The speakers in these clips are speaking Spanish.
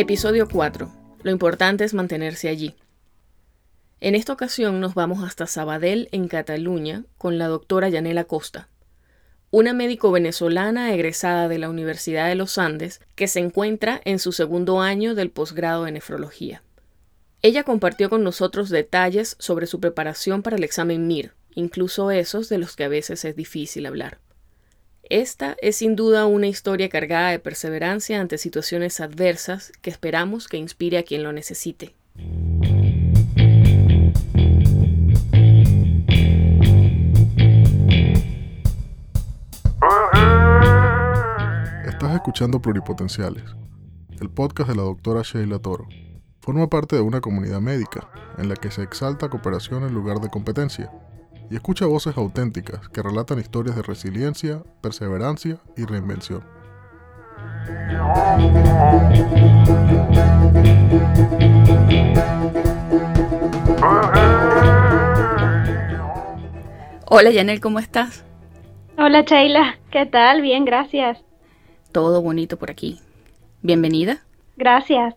Episodio 4. Lo importante es mantenerse allí. En esta ocasión nos vamos hasta Sabadell, en Cataluña, con la doctora Yanela Costa, una médico venezolana egresada de la Universidad de los Andes que se encuentra en su segundo año del posgrado en nefrología. Ella compartió con nosotros detalles sobre su preparación para el examen MIR, incluso esos de los que a veces es difícil hablar. Esta es sin duda una historia cargada de perseverancia ante situaciones adversas que esperamos que inspire a quien lo necesite. Estás escuchando Pluripotenciales, el podcast de la doctora Sheila Toro. Forma parte de una comunidad médica en la que se exalta cooperación en lugar de competencia y escucha voces auténticas que relatan historias de resiliencia, perseverancia y reinvención. Hola Yanel, ¿cómo estás? Hola Sheila, ¿qué tal? Bien, gracias. Todo bonito por aquí. Bienvenida. Gracias.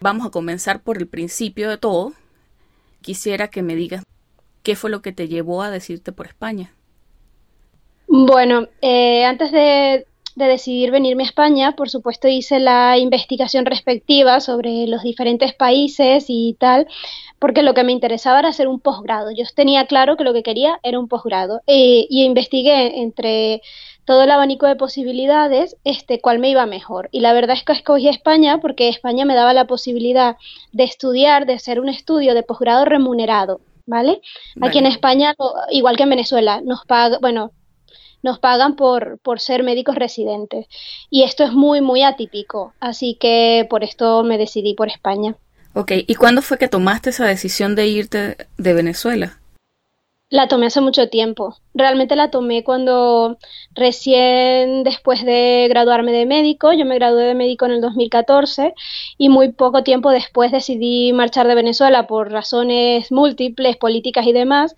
Vamos a comenzar por el principio de todo. Quisiera que me digas qué fue lo que te llevó a decirte por España. Bueno, eh, antes de, de decidir venirme a España, por supuesto hice la investigación respectiva sobre los diferentes países y tal, porque lo que me interesaba era hacer un posgrado. Yo tenía claro que lo que quería era un posgrado eh, y investigué entre todo el abanico de posibilidades, este, cuál me iba mejor. Y la verdad es que escogí España porque España me daba la posibilidad de estudiar, de hacer un estudio de posgrado remunerado, ¿vale? Aquí en España, igual que en Venezuela, nos paga, bueno, nos pagan por, por ser médicos residentes. Y esto es muy, muy atípico. Así que por esto me decidí por España. Ok, ¿y cuándo fue que tomaste esa decisión de irte de Venezuela? La tomé hace mucho tiempo. Realmente la tomé cuando recién después de graduarme de médico, yo me gradué de médico en el 2014 y muy poco tiempo después decidí marchar de Venezuela por razones múltiples, políticas y demás.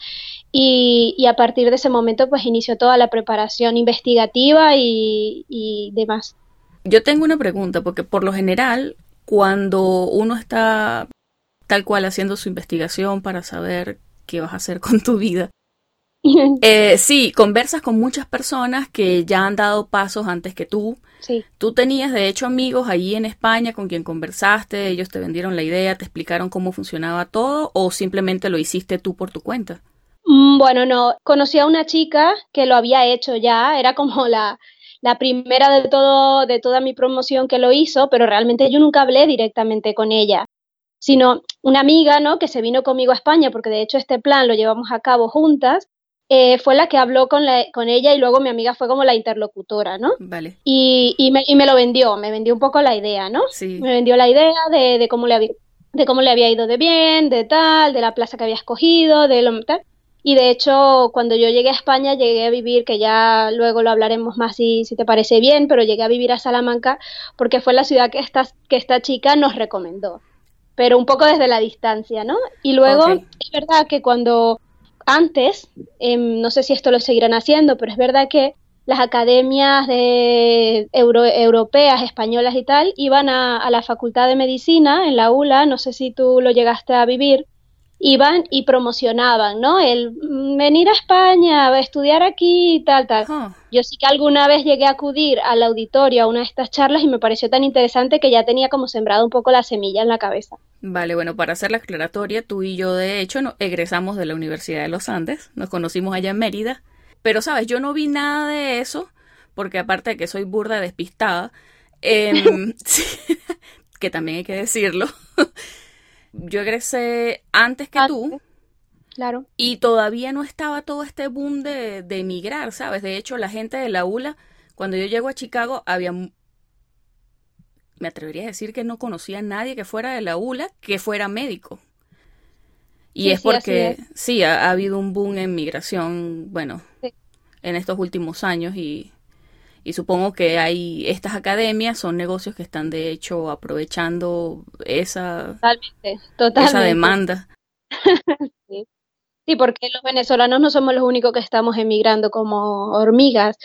Y, a partir de ese momento pues inició toda la preparación investigativa y, demás. Yo tengo una pregunta, porque por lo general, cuando uno está tal cual haciendo su investigación para saber qué vas a hacer con tu vida. Eh, sí, conversas con muchas personas que ya han dado pasos antes que tú. Sí. Tú tenías, de hecho, amigos allí en España con quien conversaste, ellos te vendieron la idea, te explicaron cómo funcionaba todo o simplemente lo hiciste tú por tu cuenta. Mm, bueno, no, conocí a una chica que lo había hecho ya, era como la, la primera de todo, de toda mi promoción que lo hizo, pero realmente yo nunca hablé directamente con ella sino una amiga, ¿no? Que se vino conmigo a España, porque de hecho este plan lo llevamos a cabo juntas, eh, fue la que habló con, la, con ella y luego mi amiga fue como la interlocutora, ¿no? Vale. Y, y, me, y me lo vendió, me vendió un poco la idea, ¿no? Sí. Me vendió la idea de, de cómo le había de cómo le había ido de bien, de tal, de la plaza que había escogido, de lo tal. Y de hecho, cuando yo llegué a España, llegué a vivir, que ya luego lo hablaremos más si, si te parece bien, pero llegué a vivir a Salamanca porque fue la ciudad que esta, que esta chica nos recomendó pero un poco desde la distancia, ¿no? Y luego es verdad que cuando antes, em, no sé si esto lo seguirán haciendo, pero es verdad que las academias de europeas, españolas y tal, iban a, a, la Facultad de Medicina en la ULA, no sé si tú lo llegaste a vivir, iban y promocionaban, ¿no? El mm, venir a España, a estudiar aquí y tal, tal. Yo sí que alguna vez llegué a acudir al auditorio a una de estas charlas y me pareció tan interesante que ya tenía como sembrado un poco la semilla en la cabeza. Vale, bueno, para hacer la aclaratoria, tú y yo de hecho no, egresamos de la Universidad de los Andes, nos conocimos allá en Mérida, pero sabes, yo no vi nada de eso, porque aparte de que soy burda despistada, eh, que también hay que decirlo, yo egresé antes que tú. Claro. Y todavía no estaba todo este boom de, de emigrar, ¿sabes? De hecho, la gente de la ULA, cuando yo llego a Chicago, había. Me atrevería a decir que no conocía a nadie que fuera de la ULA que fuera médico. Y es porque, sí, ha, habido un boom en migración, bueno, en estos últimos años y y supongo que hay estas academias son negocios que están de hecho aprovechando esa, esa demanda. sí. sí, porque los venezolanos no somos los únicos que estamos emigrando como hormigas.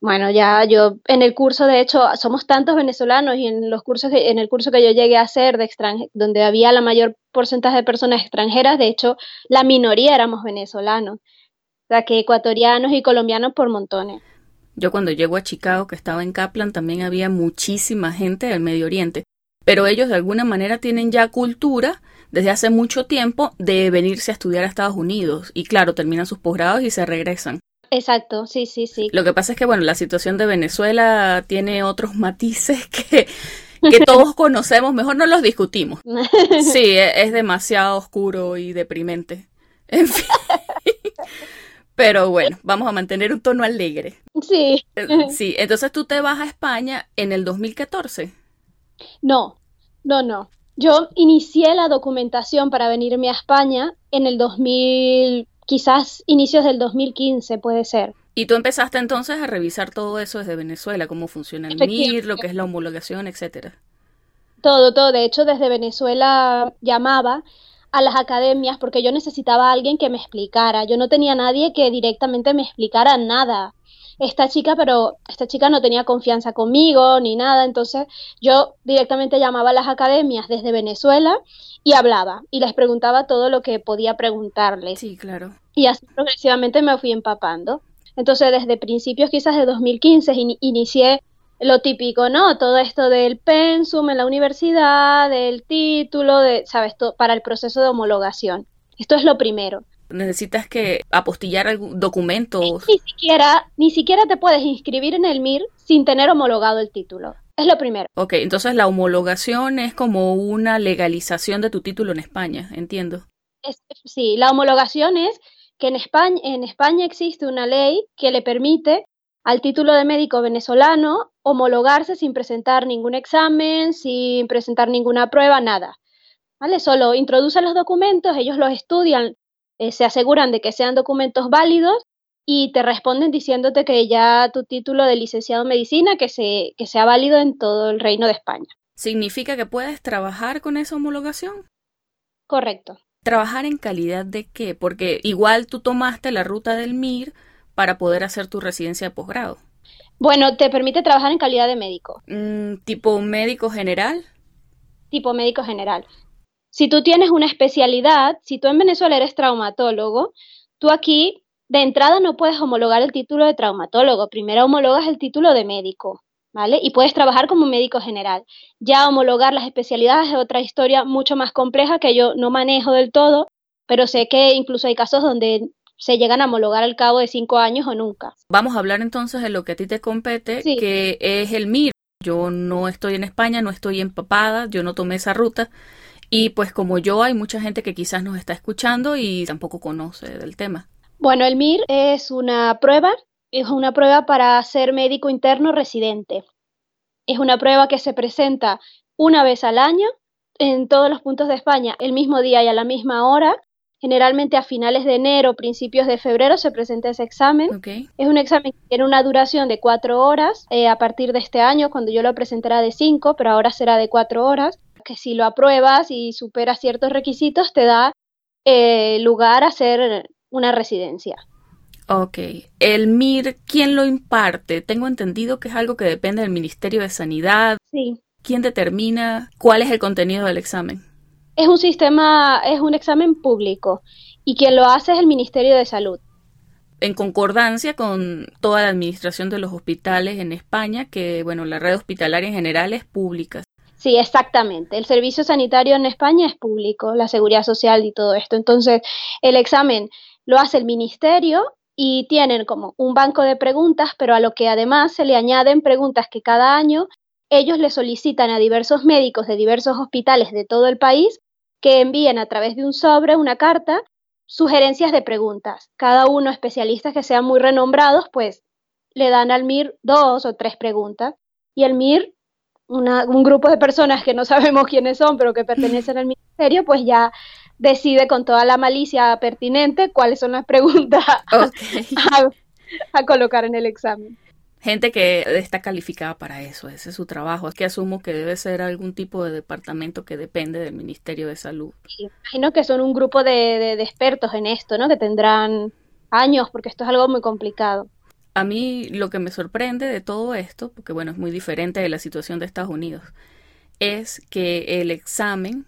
Bueno, ya yo en el curso, de hecho, somos tantos venezolanos y en los cursos que, en el curso que yo llegué a hacer de donde había la mayor porcentaje de personas extranjeras, de hecho, la minoría éramos venezolanos. O sea, que ecuatorianos y colombianos por montones. Yo cuando llego a Chicago, que estaba en Kaplan, también había muchísima gente del Medio Oriente. Pero ellos de alguna manera tienen ya cultura desde hace mucho tiempo de venirse a estudiar a Estados Unidos. Y claro, terminan sus posgrados y se regresan. Exacto, sí, sí, sí. Lo que pasa es que, bueno, la situación de Venezuela tiene otros matices que, que todos conocemos, mejor no los discutimos. Sí, e, es demasiado oscuro y deprimente. En fin. Pero bueno, vamos a mantener un tono alegre. Sí. Eh, sí, entonces tú te vas a España en el 2014. No, no, no. Yo inicié la documentación para venirme a España en el 2000, quizás inicios del 2015 puede ser. Y tú empezaste entonces a revisar todo eso desde Venezuela, cómo funciona el MIR, lo que es la homologación, etcétera. Todo, todo. De hecho, desde Venezuela llamaba a las academias porque yo necesitaba a alguien que me explicara. Yo no tenía nadie que directamente me explicara nada. Esta chica, pero esta chica no tenía confianza conmigo ni nada, entonces yo directamente llamaba a las academias desde Venezuela y hablaba y les preguntaba todo lo que podía preguntarles. Sí, claro. Y así progresivamente me fui empapando. Entonces, desde principios quizás de 2015 inicié lo típico, ¿no? Todo esto del pensum en la universidad, del título, de, ¿sabes? Todo, para el proceso de homologación. Esto es lo primero. Necesitas que apostillar algún documento. Ni siquiera, ni siquiera te puedes inscribir en el MIR sin tener homologado el título. Es lo primero. Ok, entonces la homologación es como una legalización de tu título en España, entiendo. sí, la homologación es que en España, en España existe una ley que le permite al título de médico venezolano homologarse sin presentar ningún examen, sin presentar ninguna prueba, nada. ¿Vale? Solo introducen los documentos, ellos los estudian, eh, se aseguran de que sean documentos válidos y te responden diciéndote que ya tu título de licenciado en medicina que, se, que sea válido en todo el reino de España. ¿Significa que puedes trabajar con esa homologación? Correcto. ¿Trabajar en calidad de qué? Porque igual tú tomaste la ruta del MIR para poder hacer tu residencia de posgrado. Bueno, te permite trabajar en calidad de médico. Mm, ¿Tipo médico general? Tipo médico general. Si tú tienes una especialidad, si tú en Venezuela eres traumatólogo, tú aquí de entrada no puedes homologar el título de traumatólogo, primero homologas el título de médico, ¿vale? Y puedes trabajar como médico general. Ya homologar las especialidades es otra historia mucho más compleja que yo no manejo del todo, pero sé que incluso hay casos donde se llegan a homologar al cabo de cinco años o nunca. Vamos a hablar entonces de lo que a ti te compete, que es el MIR. Yo no estoy en España, no estoy empapada, yo no tomé esa ruta. Y pues como yo hay mucha gente que quizás nos está escuchando y tampoco conoce del tema. Bueno, el MIR es una prueba, es una prueba para ser médico interno residente. Es una prueba que se presenta una vez al año en todos los puntos de España, el mismo día y a la misma hora. Generalmente a finales de enero, principios de febrero se presenta ese examen. Es un examen que tiene una duración de cuatro horas. Eh, a partir de este año, cuando yo lo presentará de cinco, pero ahora será de cuatro horas. Que si lo apruebas y superas ciertos requisitos, te da eh, lugar a hacer una residencia. Ok. El MIR, ¿quién lo imparte? Tengo entendido que es algo que depende del Ministerio de Sanidad. Sí. ¿Quién determina cuál es el contenido del examen? Es un sistema, es un examen público y quien lo hace es el Ministerio de Salud. En concordancia con toda la administración de los hospitales en España, que bueno, la red hospitalaria en general es pública. Sí, exactamente. El servicio sanitario en España es público, la seguridad social y todo esto. Entonces, el examen lo hace el ministerio y tienen como un banco de preguntas, pero a lo que además se le añaden preguntas que cada año ellos le solicitan a diversos médicos de diversos hospitales de todo el país que envíen a través de un sobre, una carta, sugerencias de preguntas. Cada uno, especialistas que sean muy renombrados, pues le dan al MIR dos o tres preguntas. Y el MIR, un grupo de personas que no sabemos quiénes son, pero que pertenecen al ministerio, pues ya decide con toda la malicia pertinente cuáles son las preguntas a, colocar en el examen. Gente que está calificada para eso, ese es su trabajo. Es que asumo que debe ser algún tipo de departamento que depende del Ministerio de Salud. imagino que son un grupo de, de expertos en esto, ¿no? Que tendrán años, porque esto es algo muy complicado. A mí lo que me sorprende de todo esto, porque bueno, es muy diferente de la situación de Estados Unidos, es que el examen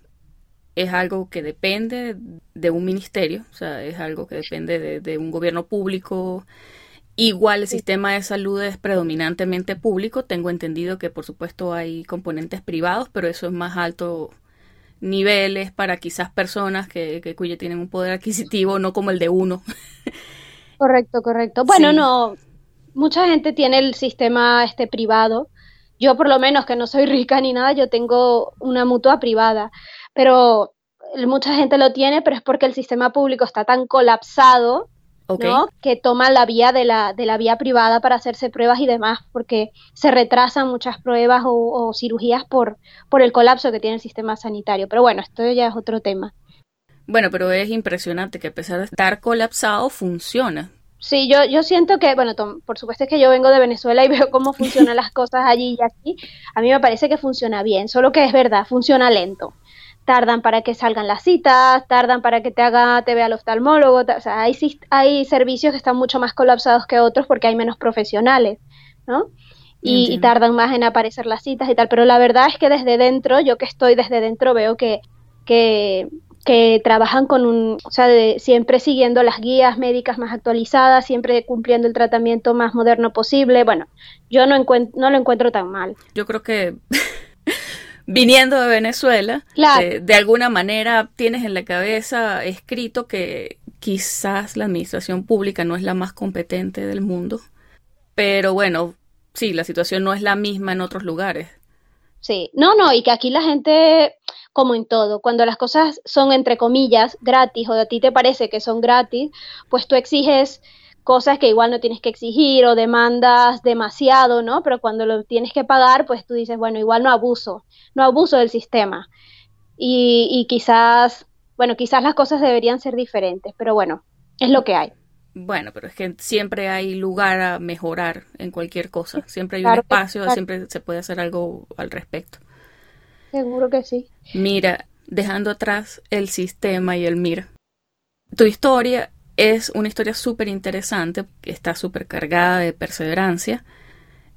es algo que depende de un ministerio, o sea, es algo que depende de, de un gobierno público. Igual el sistema de salud es predominantemente público. Tengo entendido que por supuesto hay componentes privados, pero eso es más alto niveles para quizás personas que, que cuya tienen un poder adquisitivo, no como el de uno. Correcto, correcto. Bueno, no, mucha gente tiene el sistema este privado. Yo por lo menos que no soy rica ni nada, yo tengo una mutua privada, pero mucha gente lo tiene, pero es porque el sistema público está tan colapsado ¿no? que toma la vía de la, de la vía privada para hacerse pruebas y demás, porque se retrasan muchas pruebas o, cirugías por, por el colapso que tiene el sistema sanitario. Pero bueno, esto ya es otro tema. Bueno, pero es impresionante que a pesar de estar colapsado, funciona. Sí, yo, yo siento que, bueno, por supuesto es que yo vengo de Venezuela y veo cómo funcionan las cosas allí y aquí. A mí me parece que funciona bien, solo que es verdad, funciona lento tardan para que salgan las citas, tardan para que te haga, te vea el oftalmólogo, o sea, hay, hay servicios que están mucho más colapsados que otros porque hay menos profesionales, ¿no? Y, tardan más en aparecer las citas y tal, pero la verdad es que desde dentro, yo que estoy desde dentro, veo que, que, que trabajan con un, o sea, siempre siguiendo las guías médicas más actualizadas, siempre cumpliendo el tratamiento más moderno posible. Bueno, yo no, no lo encuentro tan mal. Yo creo que viniendo de Venezuela, de, alguna manera tienes en la cabeza escrito que quizás la administración pública no es la más competente del mundo, pero bueno, sí, la situación no es la misma en otros lugares. Sí, no, no, y que aquí la gente, como en todo, cuando las cosas son entre comillas gratis o a ti te parece que son gratis, pues tú exiges cosas que igual no tienes que exigir o demandas demasiado, ¿no? Pero cuando lo tienes que pagar, pues tú dices, bueno, igual no abuso, no abuso del sistema. Y, quizás, bueno, quizás las cosas deberían ser diferentes, pero bueno, es lo que hay. Bueno, pero es que siempre hay lugar a mejorar en cualquier cosa, siempre hay un espacio, siempre se puede hacer algo al respecto. Seguro que sí. Mira, dejando atrás el sistema y el MIR, tu historia es una historia súper interesante, que está súper cargada de perseverancia,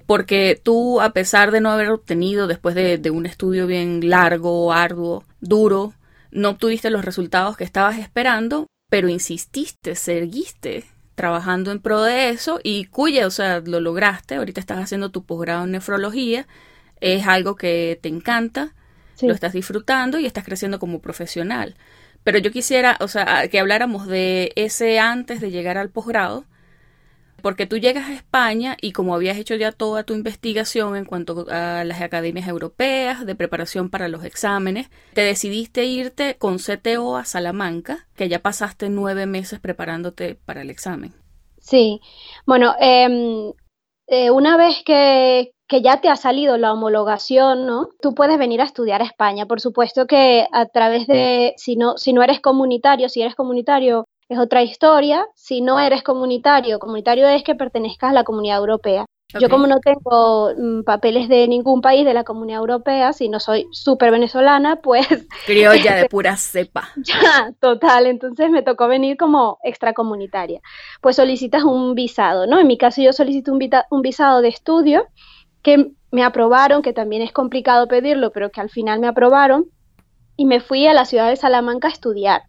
porque tú, a pesar de no haber obtenido, después de, un estudio bien largo, arduo, duro, no obtuviste los resultados que estabas esperando, pero insististe, seguiste trabajando en pro de eso y cuya, o sea, lo lograste, ahorita estás haciendo tu posgrado en nefrología, es algo que te encanta, lo estás disfrutando y estás creciendo como profesional. Pero yo quisiera, o sea, que habláramos de ese antes de llegar al posgrado, porque tú llegas a España y como habías hecho ya toda tu investigación en cuanto a las academias europeas de preparación para los exámenes, te decidiste irte con CTO a Salamanca, que ya pasaste nueve meses preparándote para el examen. Sí, bueno, em, eh, una vez que, que ya te ha salido la homologación, ¿no? Tú puedes venir a estudiar a España. Por supuesto que a través de, si no, si no eres comunitario, si eres comunitario es otra historia. Si no eres comunitario, comunitario es que pertenezcas a la comunidad europea. Yo como no tengo mm, papeles de ningún país de la comunidad europea, si no soy súper venezolana, pues... Criolla de pura cepa. Ya, total. Entonces me tocó venir como extracomunitaria. Pues solicitas un visado, ¿no? En mi caso yo solicito un, un visado de estudio que me aprobaron, que también es complicado pedirlo, pero que al final me aprobaron, y me fui a la ciudad de Salamanca a estudiar.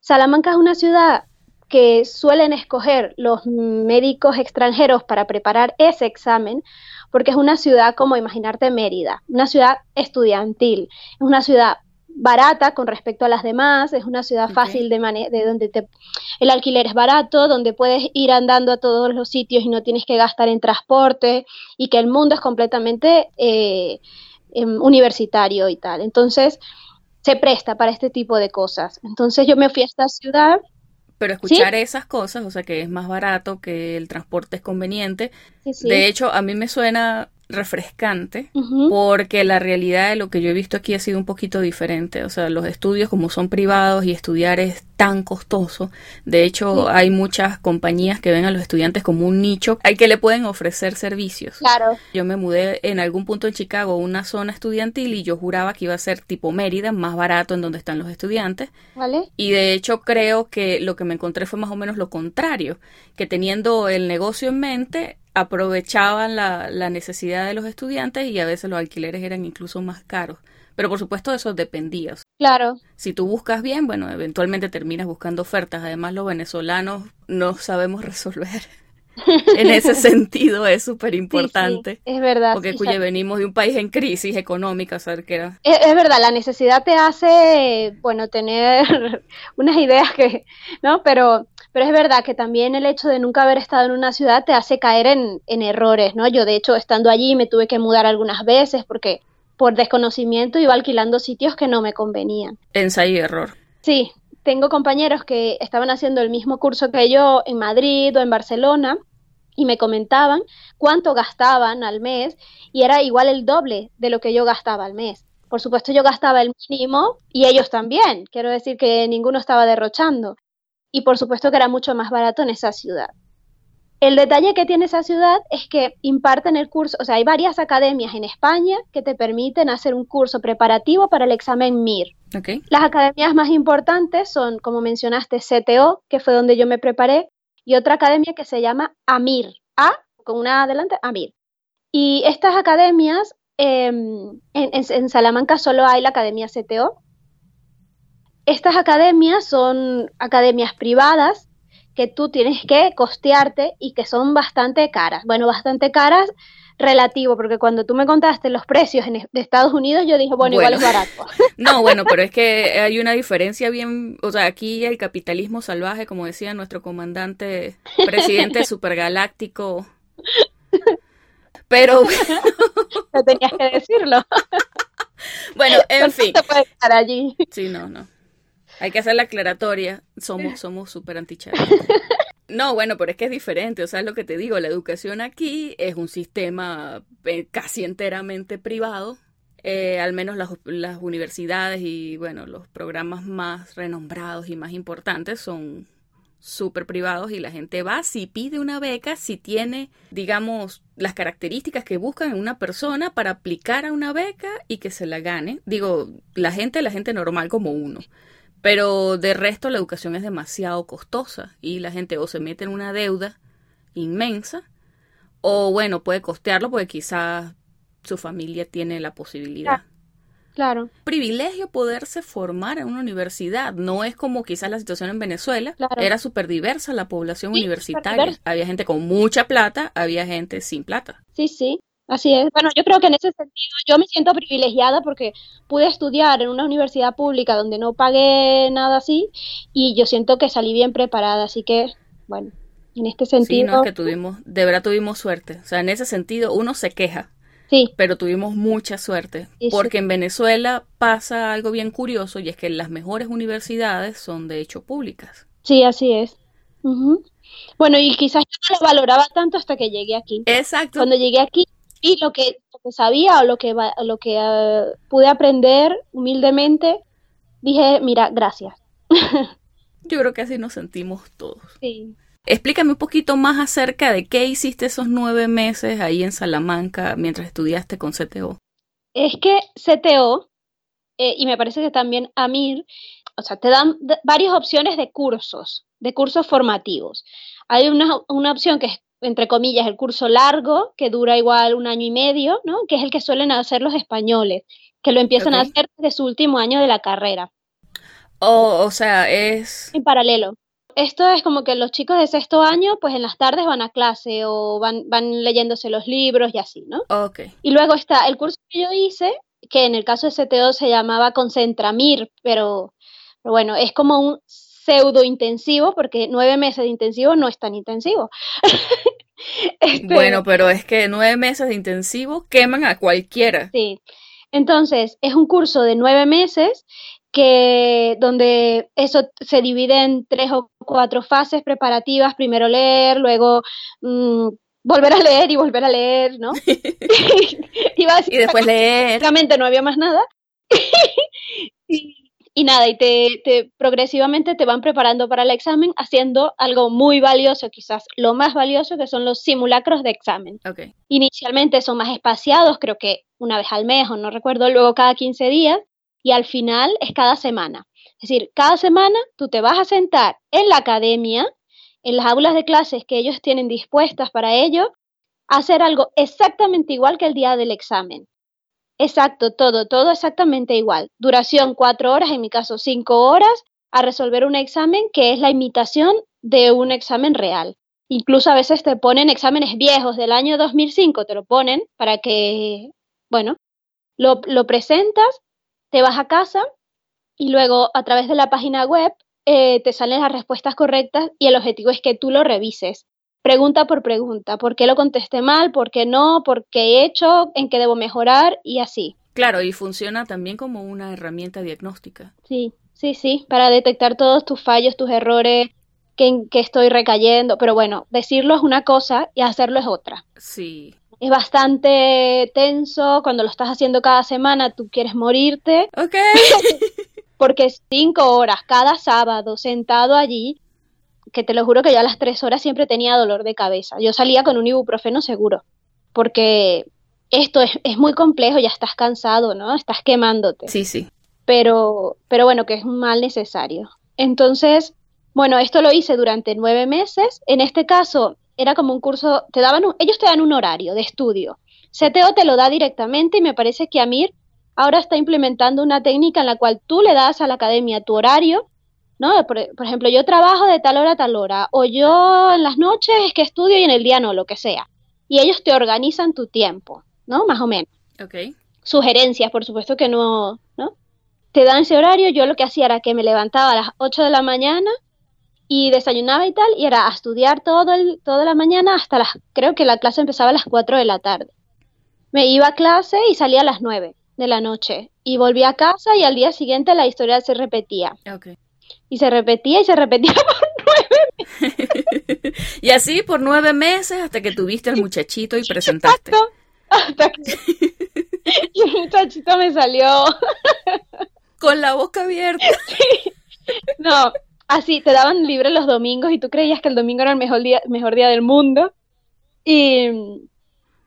Salamanca es una ciudad que suelen escoger los médicos extranjeros para preparar ese examen, porque es una ciudad como imaginarte Mérida, una ciudad estudiantil, es una ciudad barata con respecto a las demás, es una ciudad fácil de, de donde te, el alquiler es barato, donde puedes ir andando a todos los sitios y no tienes que gastar en transporte y que el mundo es completamente eh, em, universitario y tal. Entonces, se presta para este tipo de cosas. Entonces yo me fui a esta ciudad. Pero escuchar esas cosas, o sea, que es más barato, que el transporte es conveniente. De hecho, a mí me suena refrescante porque la realidad de lo que yo he visto aquí ha sido un poquito diferente. O sea, los estudios como son privados y estudiar es tan costoso. De hecho, hay muchas compañías que ven a los estudiantes como un nicho al que le pueden ofrecer servicios. Claro. Yo me mudé en algún punto en Chicago a una zona estudiantil y yo juraba que iba a ser tipo Mérida, más barato en donde están los estudiantes. ¿Vale? Y de hecho creo que lo que me encontré fue más o menos lo contrario, que teniendo el negocio en mente, aprovechaban la, la, necesidad de los estudiantes y a veces los alquileres eran incluso más caros. Pero por supuesto eso dependía. Claro. Si tú buscas bien, bueno, eventualmente terminas buscando ofertas. Además los venezolanos no sabemos resolver. en ese sentido es súper importante. es verdad. Porque cuya venimos de un país en crisis económica, saber que era. Es, es, verdad, la necesidad te hace, bueno, tener unas ideas que, ¿no? Pero pero es verdad que también el hecho de nunca haber estado en una ciudad te hace caer en, en errores, ¿no? Yo, de hecho, estando allí me tuve que mudar algunas veces porque por desconocimiento iba alquilando sitios que no me convenían. Ensayo y error. Sí, tengo compañeros que estaban haciendo el mismo curso que yo en Madrid o en Barcelona y me comentaban cuánto gastaban al mes y era igual el doble de lo que yo gastaba al mes. Por supuesto yo gastaba el mínimo y ellos también. Quiero decir que ninguno estaba derrochando y por supuesto que era mucho más barato en esa ciudad. El detalle que tiene esa ciudad es que imparten el curso, o sea, hay varias academias en España que te permiten hacer un curso preparativo para el examen MIR. Okay. Las academias más importantes son, como mencionaste, CTO, que fue donde yo me preparé, y otra academia que se llama AMIR, A, con una adelante, AMIR. Y estas academias, eh, en, en Salamanca solo hay la academia CTO, estas academias son academias privadas que tú tienes que costearte y que son bastante caras. Bueno, bastante caras relativo, porque cuando tú me contaste los precios en, de Estados Unidos, yo dije, bueno, bueno, igual es barato. No, bueno, pero es que hay una diferencia bien, o sea, aquí el capitalismo salvaje, como decía nuestro comandante, presidente supergaláctico. Pero... no tenías que decirlo. Bueno, en fin. No puede estar allí. Sí, no, no. Hay que hacer la aclaratoria. Somos somos súper No, bueno, pero es que es diferente. O sea, es lo que te digo. La educación aquí es un sistema eh, casi enteramente privado. Eh, al menos las, las universidades y, bueno, los programas más renombrados y más importantes son súper privados y la gente va si pide una beca, si tiene, digamos, las características que buscan en una persona para aplicar a una beca y que se la gane. Digo, la gente, la gente normal como uno. Pero de resto la educación es demasiado costosa y la gente o se mete en una deuda inmensa o bueno, puede costearlo porque quizás su familia tiene la posibilidad. Claro. Privilegio poderse formar en una universidad. No es como quizás la situación en Venezuela. Claro. Era súper diversa la población sí, universitaria. Había gente con mucha plata, había gente sin plata. Sí, sí. Así es. Bueno, yo creo que en ese sentido yo me siento privilegiada porque pude estudiar en una universidad pública donde no pagué nada así y yo siento que salí bien preparada. Así que, bueno, en este sentido. Sí, no, es que tuvimos, de verdad tuvimos suerte. O sea, en ese sentido uno se queja. Sí. Pero tuvimos mucha suerte. Sí, porque sí. en Venezuela pasa algo bien curioso y es que las mejores universidades son de hecho públicas. Sí, así es. Uh -huh. Bueno, y quizás yo no lo valoraba tanto hasta que llegué aquí. Exacto. Cuando llegué aquí y lo que, lo que sabía o lo que, lo que uh, pude aprender humildemente, dije, mira, gracias. Yo creo que así nos sentimos todos. Sí. Explícame un poquito más acerca de qué hiciste esos nueve meses ahí en Salamanca mientras estudiaste con CTO. Es que CTO, eh, y me parece que también AMIR, o sea, te dan varias opciones de cursos, de cursos formativos. Hay una, una opción que es entre comillas, el curso largo, que dura igual un año y medio, ¿no? Que es el que suelen hacer los españoles, que lo empiezan okay. a hacer desde su último año de la carrera. Oh, o sea, es... En paralelo. Esto es como que los chicos de sexto año, pues en las tardes van a clase o van, van leyéndose los libros y así, ¿no? Ok. Y luego está el curso que yo hice, que en el caso de CTO se llamaba Concentramir, pero, pero bueno, es como un pseudo intensivo, porque nueve meses de intensivo no es tan intensivo. este, bueno, pero es que nueve meses de intensivo queman a cualquiera. Sí. Entonces, es un curso de nueve meses que donde eso se divide en tres o cuatro fases preparativas, primero leer, luego mmm, volver a leer y volver a leer, ¿no? y después leer. Realmente no había más nada. y, nada, y te, progresivamente te van preparando para el examen haciendo algo muy valioso, quizás lo más valioso, que son los simulacros de examen. Okay. Inicialmente son más espaciados, creo que una vez al mes o no recuerdo, luego cada 15 días, y al final es cada semana. Es decir, cada semana tú te vas a sentar en la academia, en las aulas de clases que ellos tienen dispuestas para ello, a hacer algo exactamente igual que el día del examen. Exacto, todo, todo exactamente igual. Duración cuatro horas, en mi caso cinco horas, a resolver un examen que es la imitación de un examen real. Incluso a veces te ponen exámenes viejos del año 2005, te lo ponen para que, bueno, lo, presentas, te vas a casa y luego a través de la página web eh, te salen las respuestas correctas y el objetivo es que tú lo revises pregunta por pregunta, ¿por qué lo contesté mal? ¿Por qué no? ¿Por qué he hecho? ¿En qué debo mejorar? Y así. Claro, y funciona también como una herramienta diagnóstica. Sí, sí, sí, para detectar todos tus fallos, tus errores, que, en qué estoy recayendo. Pero bueno, decirlo es una cosa y hacerlo es otra. Sí. Es bastante tenso cuando lo estás haciendo cada semana, tú quieres morirte. Ok. porque cinco horas cada sábado sentado allí que te lo juro que yo a las tres horas siempre tenía dolor de cabeza. Yo salía con un ibuprofeno seguro, porque esto es, es muy complejo, ya estás cansado, ¿no? Estás quemándote. Sí, sí. Pero, pero bueno, que es un mal necesario. Entonces, bueno, esto lo hice durante nueve meses. En este caso, era como un curso, te daban ellos te dan un horario de estudio. CTO te lo da directamente y me parece que Amir ahora está implementando una técnica en la cual tú le das a la academia tu horario ¿no? Por, ejemplo, yo trabajo de tal hora a tal hora, o yo en las noches es que estudio y en el día no, lo que sea. Y ellos te organizan tu tiempo, ¿no? Más o menos. Ok. Sugerencias, por supuesto que no, ¿no? Te dan ese horario, yo lo que hacía era que me levantaba a las 8 de la mañana y desayunaba y tal, y era a estudiar todo el, toda la mañana hasta las, creo que la clase empezaba a las 4 de la tarde. Me iba a clase y salía a las 9 de la noche, y volvía a casa y al día siguiente la historia se repetía. Okay y se repetía y se repetía por nueve meses. y así por nueve meses hasta que tuviste al muchachito y presentaste. hasta que el muchachito me salió con la boca abierta. No, así te daban libre los domingos y tú creías que el domingo era el mejor día, mejor día del mundo. Y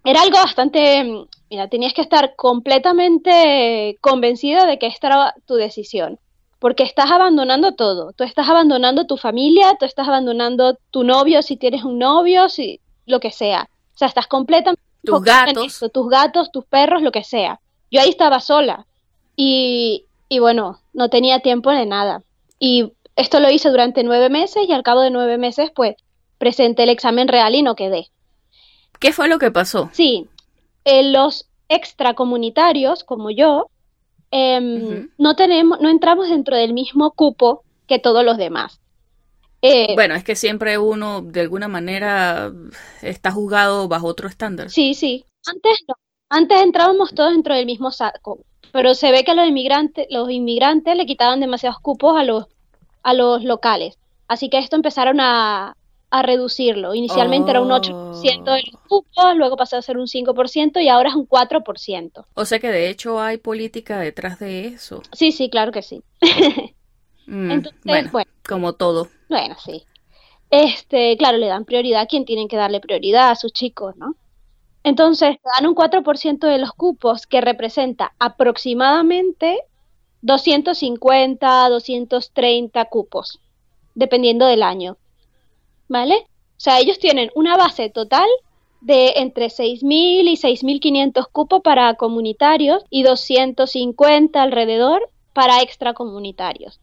era algo bastante, mira, tenías que estar completamente convencido de que esta era tu decisión porque estás abandonando todo. Tú estás abandonando tu familia, tú estás abandonando tu novio si tienes un novio, si lo que sea. O sea, estás completamente tus gatos, tus gatos, tus perros, lo que sea. Yo ahí estaba sola y, y bueno, no tenía tiempo de nada. Y esto lo hice durante nueve meses y al cabo de nueve meses, pues, presenté el examen real y no quedé. ¿Qué fue lo que pasó? Sí, en los extracomunitarios, como yo, Em, no tenemos, no entramos dentro del mismo cupo que todos los demás. Eh, bueno, es que siempre uno de alguna manera está juzgado bajo otro estándar. Sí, sí. Antes no. Antes entrábamos todos dentro del mismo saco, pero se ve que los inmigrantes, los inmigrantes le quitaban demasiados cupos a los, a los locales. Así que esto empezaron a, a reducirlo. Inicialmente era un 8% de los cupos, luego pasó a ser un 5% y ahora es un 4%. O sea que de hecho hay política detrás de eso. Sí, sí, claro que sí. Mm, Entonces, bueno, como todo. Bueno, sí. Este, claro, le dan prioridad a quien tienen que darle prioridad a sus chicos, ¿no? Entonces, dan un 4% de los cupos que representa aproximadamente 250, 230 cupos, dependiendo del año. ¿Vale? O sea, ellos tienen una base total de entre 6.000 y 6.500 cupos para comunitarios y 250 alrededor para extracomunitarios,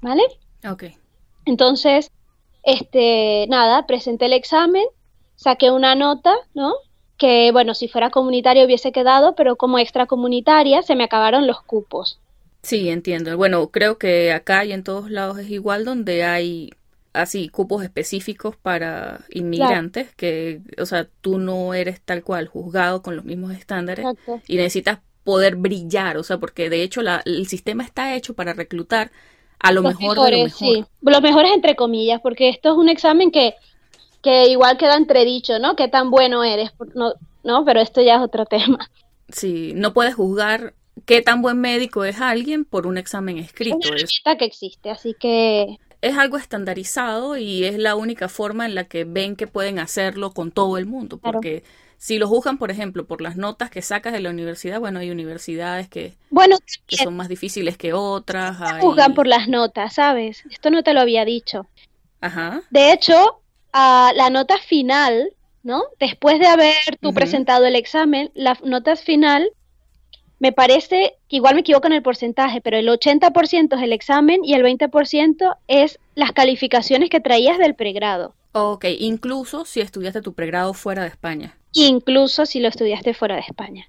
¿vale? Ok. Entonces, este, nada, presenté el examen, saqué una nota, ¿no? Que, bueno, si fuera comunitario hubiese quedado, pero como extracomunitaria se me acabaron los cupos. Sí, entiendo. Bueno, creo que acá y en todos lados es igual donde hay así cupos específicos para inmigrantes que o sea tú no eres tal cual juzgado con los mismos estándares y necesitas poder brillar o sea porque de hecho la, el sistema está hecho para reclutar a lo mejor de lo mejor sí. los mejores entre comillas porque esto es un examen que que igual queda entredicho, ¿no? Qué tan bueno eres, no, no, pero esto ya es otro tema. Sí, no puedes juzgar qué tan buen médico es alguien por un examen escrito. Es una que existe, así que es algo estandarizado y es la única forma en la que ven que pueden hacerlo con todo el mundo, porque si lo juzgan, por ejemplo, por las notas que sacas de la universidad, bueno, hay universidades que, bueno, que son más difíciles que otras. Juzgan por las notas, ¿sabes? Esto no te lo había dicho. Ajá. De hecho, a la nota final, ¿no? Después de haber tú presentado el examen, la nota final me parece que igual me equivoco en el porcentaje, pero el 80% es el examen y el 20% es las calificaciones que traías del pregrado. Ok, incluso si estudiaste tu pregrado fuera de España. Incluso si lo estudiaste fuera de España.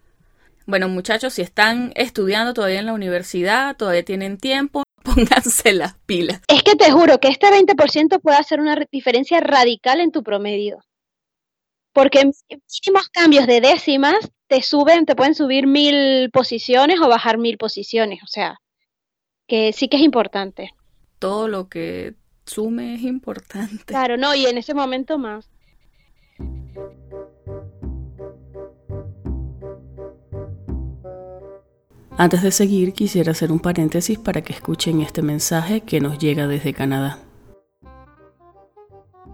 Bueno, muchachos, si están estudiando todavía en la universidad, todavía tienen tiempo, pónganse las pilas. Es que te juro que este 20% puede hacer una diferencia radical en tu promedio. Porque mínimos cambios de décimas te suben, te pueden subir mil posiciones o bajar mil posiciones. O sea, que sí que es importante. Todo lo que sume es importante. Claro, no, y en ese momento más. Antes de seguir, quisiera hacer un paréntesis para que escuchen este mensaje que nos llega desde Canadá.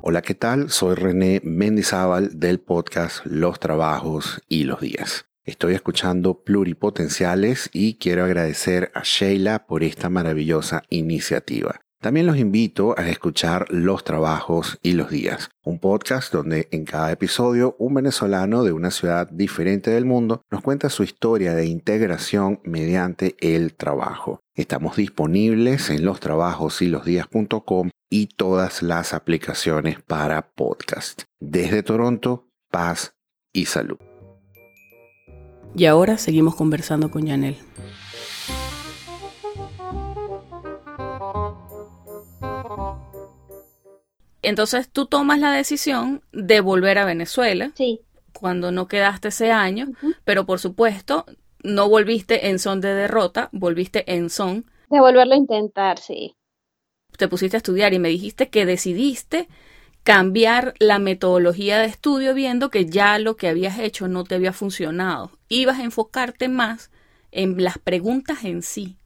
Hola, ¿qué tal? Soy René Mendizábal del podcast Los Trabajos y los Días. Estoy escuchando Pluripotenciales y quiero agradecer a Sheila por esta maravillosa iniciativa. También los invito a escuchar Los Trabajos y los Días, un podcast donde en cada episodio un venezolano de una ciudad diferente del mundo nos cuenta su historia de integración mediante el trabajo. Estamos disponibles en lostrabajosylosdías.com y todas las aplicaciones para podcast. Desde Toronto, paz y salud. Y ahora seguimos conversando con Yanel. Entonces tú tomas la decisión de volver a Venezuela. Sí. Cuando no quedaste ese año, pero por supuesto no volviste en son de derrota, volviste en son. De volverlo a intentar, sí. Te pusiste a estudiar y me dijiste que decidiste cambiar la metodología de estudio viendo que ya lo que habías hecho no te había funcionado. Ibas a enfocarte más en las preguntas en sí.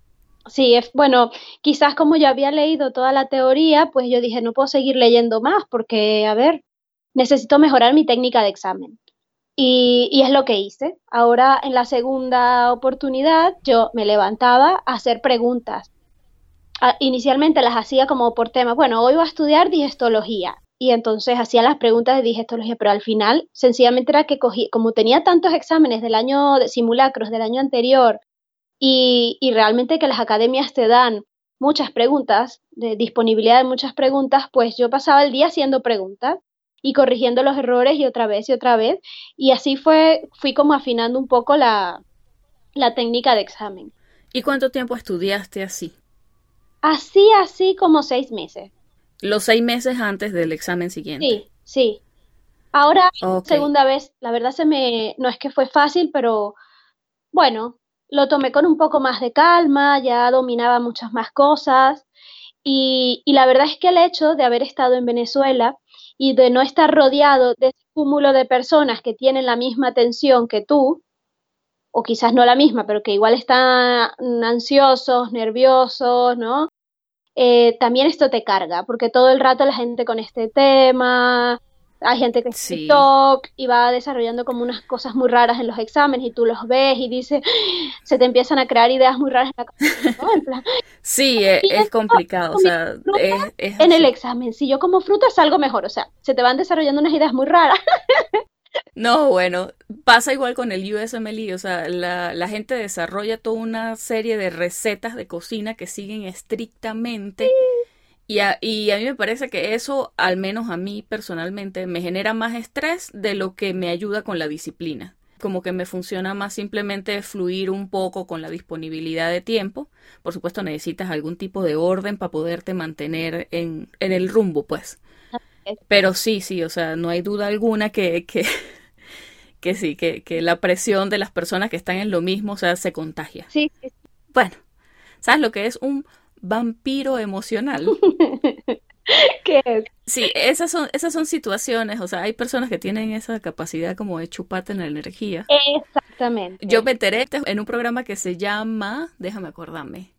Sí, es, bueno, quizás como yo había leído toda la teoría, pues yo dije, no puedo seguir leyendo más porque, a ver, necesito mejorar mi técnica de examen. Y, es lo que hice. Ahora, en la segunda oportunidad, yo me levantaba a hacer preguntas. inicialmente las hacía como por tema, bueno, hoy voy a estudiar digestología. Y entonces hacía las preguntas de digestología, pero al final, sencillamente era que cogí, como tenía tantos exámenes del año de simulacros del año anterior, y, realmente que las academias te dan muchas preguntas, de disponibilidad de muchas preguntas, pues yo pasaba el día haciendo preguntas y corrigiendo los errores y otra vez y otra vez. Y así fue, fui como afinando un poco la, la técnica de examen. ¿Y cuánto tiempo estudiaste así? Así, así como seis meses. Los seis meses antes del examen siguiente. Sí, sí. Ahora, segunda vez, la verdad se me, no es que fue fácil, pero bueno, lo tomé con un poco más de calma, ya dominaba muchas más cosas y, la verdad es que el hecho de haber estado en Venezuela y de no estar rodeado de cúmulo de personas que tienen la misma tensión que tú, o quizás no la misma, pero que igual están ansiosos, nerviosos, ¿no? Eh, también esto te carga, porque todo el rato la gente con este tema, hay gente que es TikTok y va desarrollando como unas cosas muy raras en los exámenes y tú los ves y dices, se te empiezan a crear ideas muy raras en la cabeza. sí, e, es, complicado. O sea, en el examen, si yo como fruta salgo mejor, o sea, se te van desarrollando unas ideas muy raras. No, bueno, pasa igual con el USMLE, o sea, la, la, gente desarrolla toda una serie de recetas de cocina que siguen estrictamente y a, y a mí me parece que eso, al menos a mí personalmente, me genera más estrés de lo que me ayuda con la disciplina. Como que me funciona más simplemente fluir un poco con la disponibilidad de tiempo. Por supuesto, necesitas algún tipo de orden para poderte mantener en, en el rumbo, pues. Pero sí, sí, o sea, no hay duda alguna que, que, que sí, que, que la presión de las personas que están en lo mismo, o sea, se contagia. Sí. Bueno, ¿sabes lo que es un vampiro emocional. ¿Qué es? Sí, esas son, esas son situaciones, o sea, hay personas que tienen esa capacidad como de chuparte en la energía. Exactamente. Yo me enteré en un programa que se llama, déjame acordarme,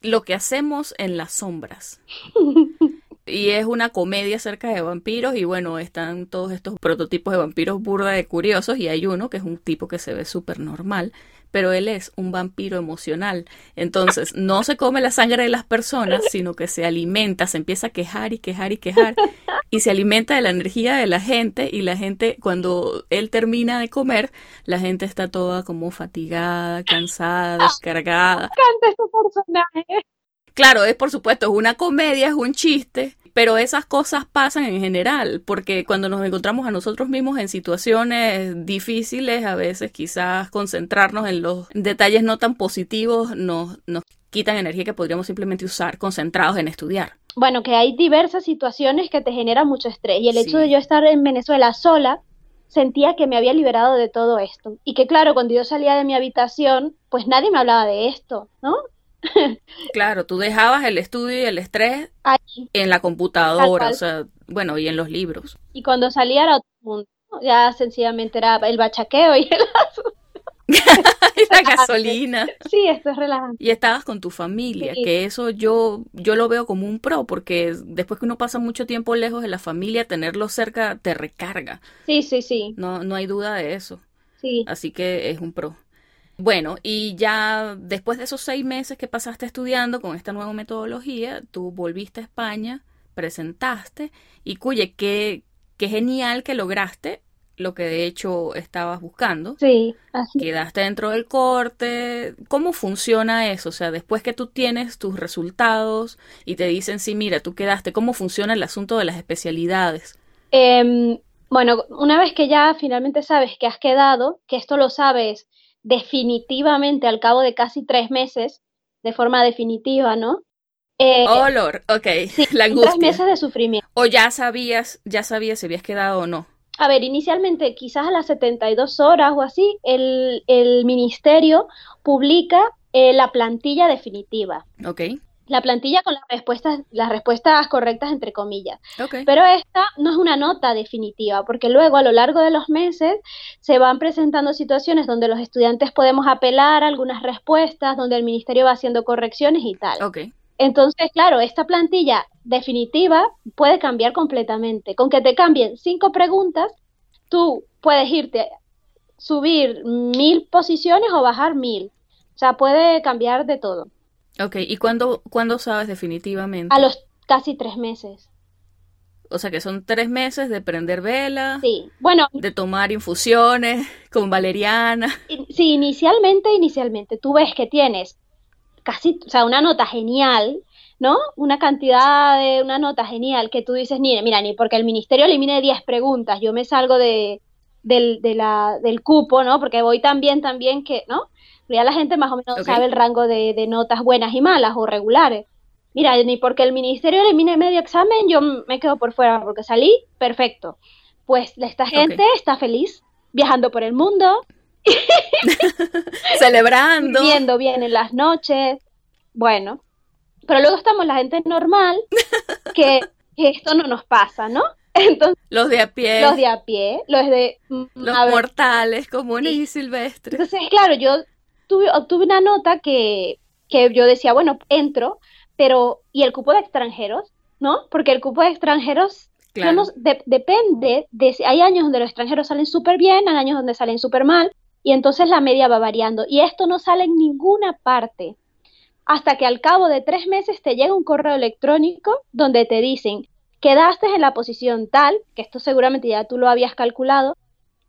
Lo que hacemos en las sombras. y es una comedia acerca de vampiros y bueno, están todos estos prototipos de vampiros burda de curiosos y hay uno que es un tipo que se ve súper normal, pero él es un vampiro emocional. Entonces, no se come la sangre de las personas, sino que se alimenta, se empieza a quejar y quejar y quejar y se alimenta de la energía de la gente y la gente cuando él termina de comer, la gente está toda como fatigada, cansada, descargada. Este personaje. Claro, es por supuesto, es una comedia, es un chiste, pero esas cosas pasan en general, porque cuando nos encontramos a nosotros mismos en situaciones difíciles, a veces quizás concentrarnos en los detalles no tan positivos nos, nos quitan energía que podríamos simplemente usar concentrados en estudiar. Bueno, que hay diversas situaciones que te generan mucho estrés y el hecho de yo estar en Venezuela sola sentía que me había liberado de todo esto. Y que claro, cuando yo salía de mi habitación, pues nadie me hablaba de esto, ¿no? Claro, tú dejabas el estudio y el estrés en la computadora, o sea, bueno, y en los libros. Y cuando salía era otro mundo, ya sencillamente era el bachaqueo y el la gasolina. Sí, esto es relajante. Y estabas con tu familia, que eso yo, yo lo veo como un pro, porque después que uno pasa mucho tiempo lejos de la familia, tenerlo cerca te recarga. Sí, sí, sí. No, no hay duda de eso. Sí. Así que es un pro. Bueno, y ya después de esos seis meses que pasaste estudiando con esta nueva metodología, tú volviste a España, presentaste y cuye, qué, qué genial que lograste lo que de hecho estabas buscando. Sí, así. Quedaste dentro del corte. ¿Cómo funciona eso? O sea, después que tú tienes tus resultados y te dicen, sí, mira, tú quedaste, ¿cómo funciona el asunto de las especialidades? Em, bueno, una vez que ya finalmente sabes que has quedado, que esto lo sabes definitivamente al cabo de casi tres meses, de forma definitiva, ¿no? Eh, Olor, ok, la angustia. Tres meses de sufrimiento. O ya sabías, ya sabías si habías quedado o no. A ver, inicialmente, quizás a las 72 horas o así, el, el ministerio publica eh, la plantilla definitiva. Ok la plantilla con las respuestas, las respuestas correctas entre comillas. Pero esta no es una nota definitiva, porque luego a lo largo de los meses se van presentando situaciones donde los estudiantes podemos apelar a algunas respuestas, donde el ministerio va haciendo correcciones y tal. Entonces, claro, esta plantilla definitiva puede cambiar completamente. Con que te cambien cinco preguntas, tú puedes irte, subir mil posiciones o bajar mil. O sea, puede cambiar de todo. Ok, ¿y cuándo, cuándo sabes definitivamente? A los casi tres meses. O sea que son tres meses de prender vela. Sí, bueno. De tomar infusiones con valeriana. Sí, inicialmente, inicialmente. Tú ves que tienes casi, o sea, una nota genial, ¿no? Una cantidad de, una nota genial que tú dices, mira, mira, ni porque el ministerio elimine 10 preguntas, yo me salgo de, del, de la, del cupo, ¿no? Porque voy tan bien, tan bien que, ¿no? Ya la gente más o menos sabe el rango de, notas buenas y malas o regulares. Mira, ni porque el ministerio elimine medio examen, yo me quedo por fuera, porque salí perfecto. Pues esta gente está feliz, viajando por el mundo. Celebrando. Viendo bien en las noches. Bueno. Pero luego estamos la gente normal, que, esto no nos pasa, ¿no? Entonces, los de a pie. Los de a pie, los de... Mm, los mortales, comunes y silvestres. Entonces, claro, yo obtuve una nota que, que yo decía, bueno, entro, pero ¿y el cupo de extranjeros? ¿No? Porque el cupo de extranjeros depende de hay años donde los extranjeros salen súper bien, hay años donde salen súper mal, y entonces la media va variando. Y esto no sale en ninguna parte. Hasta que al cabo de tres meses te llega un correo electrónico donde te dicen, quedaste en la posición tal, que esto seguramente ya tú lo habías calculado,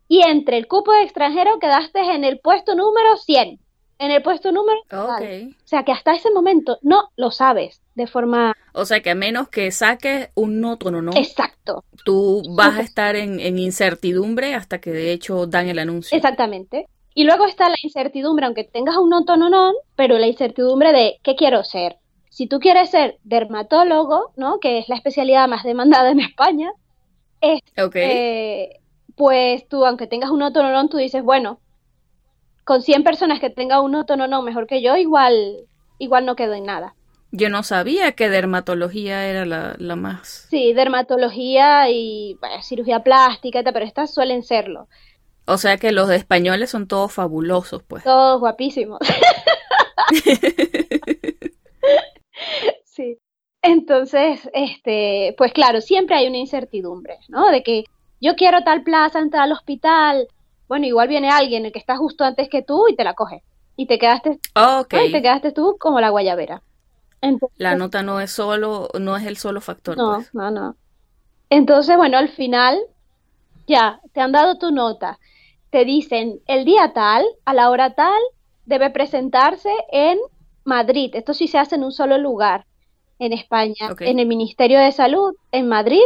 y entre el cupo de extranjero quedaste en el puesto número 100 en el puesto número. Okay. O sea que hasta ese momento no lo sabes de forma. O sea que a menos que saques un notono, ¿no? Exacto. Tú vas a estar en, incertidumbre hasta que de hecho dan el anuncio. Exactamente. Y luego está la incertidumbre, aunque tengas un notono, no, pero la incertidumbre de qué quiero ser. Si tú quieres ser dermatólogo, ¿no? Que es la especialidad más demandada en España, es, eh, pues tú, aunque tengas un notono, tú dices, bueno, con 100 personas que tenga un no mejor que yo, igual, igual no quedo en nada. Yo no sabía que dermatología era la, la más. Sí, dermatología y bueno, cirugía plástica, pero estas suelen serlo. O sea que los españoles son todos fabulosos, pues. Todos guapísimos. sí. Entonces, este, pues claro, siempre hay una incertidumbre, ¿no? De que yo quiero tal plaza en tal hospital. Bueno, igual viene alguien el que está justo antes que tú y te la coge. Y te quedaste, okay. y te quedaste tú como la guayabera. la nota no es solo, no es el solo factor. No, pues. no, no. Entonces, bueno, al final, ya, te han dado tu nota. Te dicen, el día tal, a la hora tal, debe presentarse en Madrid. Esto sí se hace en un solo lugar en España, en el Ministerio de Salud, en Madrid,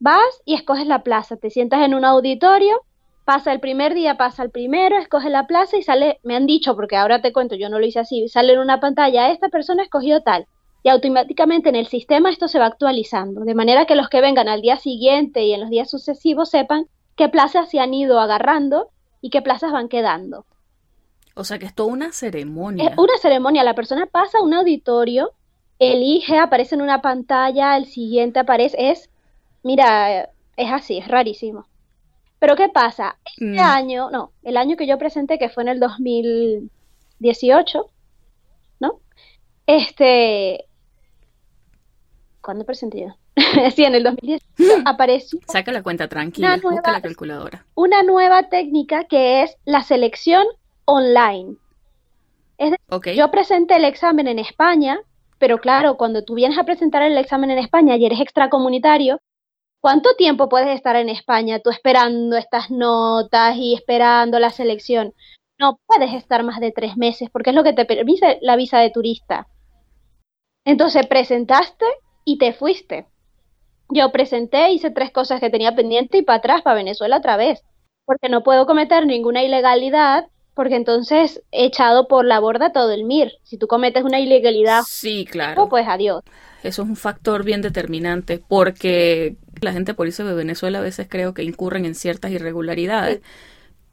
vas y escoges la plaza, te sientas en un auditorio, pasa el primer día, pasa el primero, escoges la plaza y sale, me han dicho, porque ahora te cuento, yo no lo hice así, sale en una pantalla, esta persona escogió tal, y automáticamente en el sistema esto se va actualizando, de manera que los que vengan al día siguiente y en los días sucesivos sepan qué plazas se han ido agarrando y qué plazas van quedando. O sea que es toda una ceremonia. Es una ceremonia, la persona pasa a un auditorio, elige, aparece en una pantalla, el siguiente aparece, es, mira, es así, es rarísimo. Pero ¿qué pasa? Este Mm. año, no, el año que yo presenté, que fue en el 2018, ¿no? Este, ¿cuándo presenté yo? sí, en el 2018 apareció Saca la cuenta tranquila, nueva- busca la calculadora. una nueva técnica que es la selección online. Es decir. Yo presenté el examen en España, pero claro, cuando tú vienes a presentar el examen en España y eres extracomunitario, ¿cuánto tiempo puedes estar en España tú esperando estas notas y esperando la selección? No puedes estar más de tres meses porque es lo que te permite la visa de turista. Entonces presentaste y te fuiste. Yo presenté, hice tres cosas que tenía pendiente y para atrás, para Venezuela otra vez, porque no puedo cometer ninguna ilegalidad porque entonces he echado por la borda todo el MIR. Si tú cometes una ilegalidad, Sí, claro. pues adiós. Eso es un factor bien determinante porque la gente por irse de Venezuela a veces creo que incurren en ciertas irregularidades.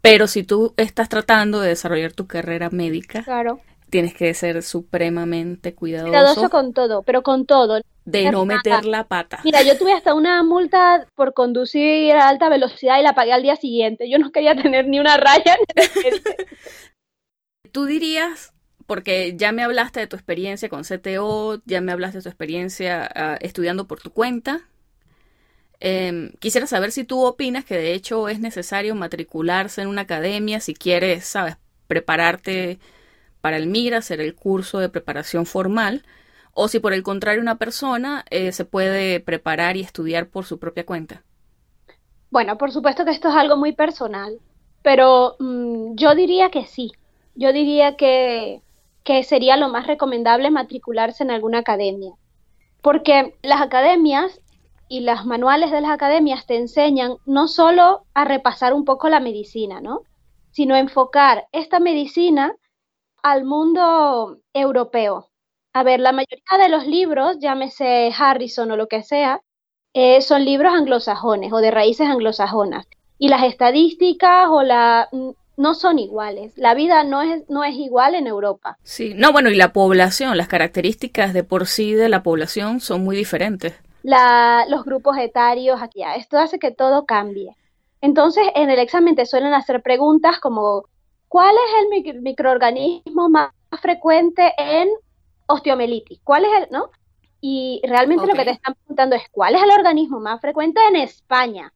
Pero si tú estás tratando de desarrollar tu carrera médica, Claro. tienes que ser supremamente cuidadoso, Cuidadoso con todo, pero con todo. de no nada. meter la pata. Mira, yo tuve hasta una multa por conducir a alta velocidad y la pagué al día siguiente. Yo no quería tener ni una raya. Tú dirías, porque ya me hablaste de tu experiencia con CTO, ya me hablaste de tu experiencia ah, estudiando por tu cuenta. Em, quisiera saber si tú opinas que de hecho es necesario matricularse en una academia si quieres, sabes, prepararte para el MIR, hacer el curso de preparación formal, o si por el contrario una persona eh, se puede preparar y estudiar por su propia cuenta. Bueno, por supuesto que esto es algo muy personal, pero mm, yo diría que sí. Yo diría que, que sería lo más recomendable matricularse en alguna academia. Porque las academias y los manuales de las academias te enseñan no solo a repasar un poco la medicina, ¿no? Sino enfocar esta medicina al mundo europeo. A ver, la mayoría de los libros, llámese Harrison o lo que sea, eh, son libros anglosajones o de raíces anglosajonas. Y las estadísticas o la no son iguales. La vida no es, no es igual en Europa. Sí, no, bueno, y la población, las características de por sí de la población son muy diferentes. La, los grupos etarios, aquí, esto hace que todo cambie. Entonces, en el examen te suelen hacer preguntas como, ¿cuál es el mic- microorganismo más frecuente en osteomelitis? ¿Cuál es el, no? Y realmente lo que te están preguntando es, ¿cuál es el organismo más frecuente en España?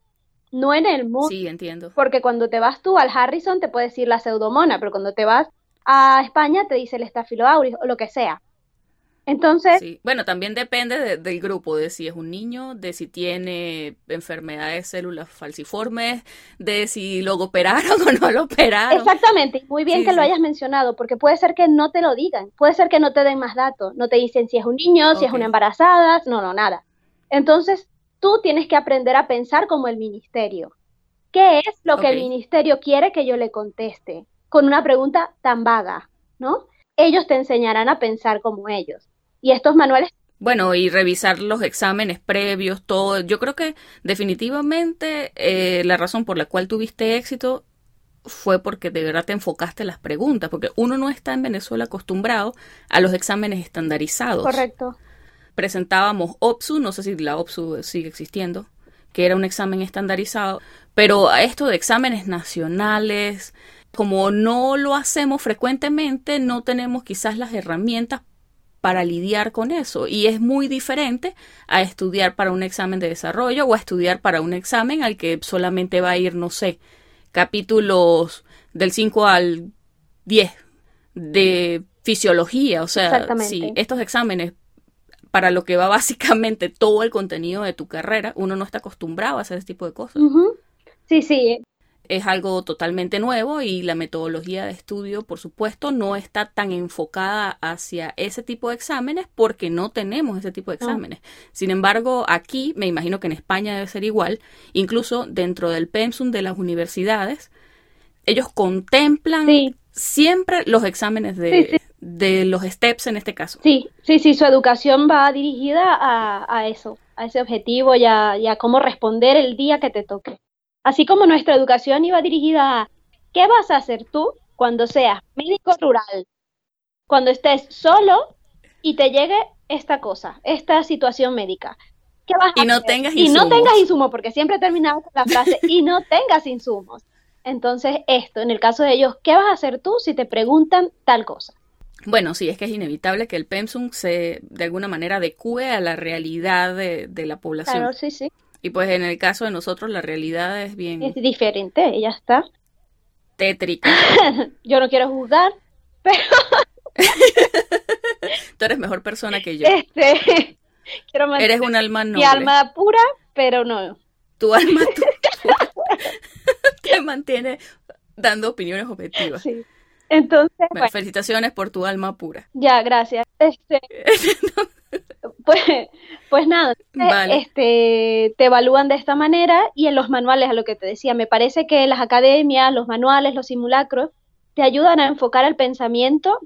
No en el mundo. Sí, entiendo. Porque cuando te vas tú al Harrison te puede decir la pseudomona, pero cuando te vas a España te dice el estafiloauris o lo que sea. Entonces, Sí. Bueno, también depende de- del grupo, de si es un niño, de si tiene enfermedades de células falciformes, de si lo operaron o no lo operaron. exactamente, y muy bien Sí, que lo hayas mencionado, porque puede ser que no te lo digan, puede ser que no te den más datos, no te dicen si es un niño, si es una embarazada, no, no, nada. Entonces, tú tienes que aprender a pensar como el ministerio. ¿Qué es lo que el ministerio quiere que yo le conteste? Con una pregunta tan vaga, ¿no? Ellos te enseñarán a pensar como ellos. Y estos manuales Bueno, y revisar los exámenes previos, todo. Yo creo que definitivamente eh, la razón por la cual tuviste éxito fue porque de verdad te enfocaste en las preguntas, porque uno no está en Venezuela acostumbrado a los exámenes estandarizados. Correcto. Presentábamos OPSU, no sé si la OPSU sigue existiendo, que era un examen estandarizado, pero a esto de exámenes nacionales, como no lo hacemos frecuentemente, no tenemos quizás las herramientas para lidiar con eso. Y es muy diferente a estudiar para un examen de desarrollo o a estudiar para un examen al que solamente va a ir, no sé, capítulos del 5 al 10 de fisiología. O sea, si estos exámenes para lo que va básicamente todo el contenido de tu carrera, uno no está acostumbrado a hacer ese tipo de cosas. Sí, sí es algo totalmente nuevo y la metodología de estudio, por supuesto, no está tan enfocada hacia ese tipo de exámenes porque no tenemos ese tipo de exámenes. Sin embargo, aquí, me imagino que en España debe ser igual, incluso dentro del pensum de las universidades, ellos contemplan siempre los exámenes de, de, los STEPS en este caso. Sí, sí, sí, su educación va dirigida a, a eso, a ese objetivo y a, y a cómo responder el día que te toque. Así como nuestra educación iba dirigida a ¿qué vas a hacer tú cuando seas médico rural? Cuando estés solo y te llegue esta cosa, esta situación médica. ¿Qué vas y no tengas insumos. Y no tengas insumos, porque siempre terminamos con la frase y no tengas insumos. Entonces, esto, en el caso de ellos, ¿qué vas a hacer tú si te preguntan tal cosa? Bueno, sí, es que es inevitable que el PEMSUM se, de alguna manera, adecue a la realidad de, de la población. Claro, sí, sí. Y pues en el caso de nosotros la realidad es bien... Es diferente, ya está. Tétrica. yo no quiero juzgar, pero... Tú eres mejor persona que yo. Este, quiero eres un alma noble. Mi alma pura, pero no. Tu alma te mantiene dando opiniones objetivas. Sí. Entonces, felicitaciones por tu alma pura. Ya, gracias. Este, pues, pues nada, este, te evalúan de esta manera y en los manuales, a lo que te decía, me parece que las academias, los manuales, los simulacros, te ayudan a enfocar el pensamiento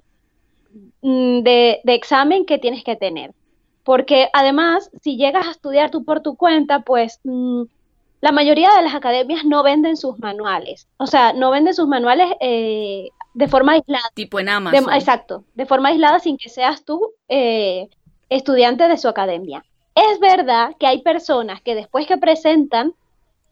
mm, de, examen que tienes que tener. Porque además, si llegas a estudiar tú por tu cuenta, pues mm, la mayoría de las academias no venden sus manuales. O sea, no venden sus manuales eh, de forma aislada. Tipo en Amazon. exacto, de forma aislada sin que seas tú eh, estudiante de su academia. Es verdad que hay personas que después que presentan,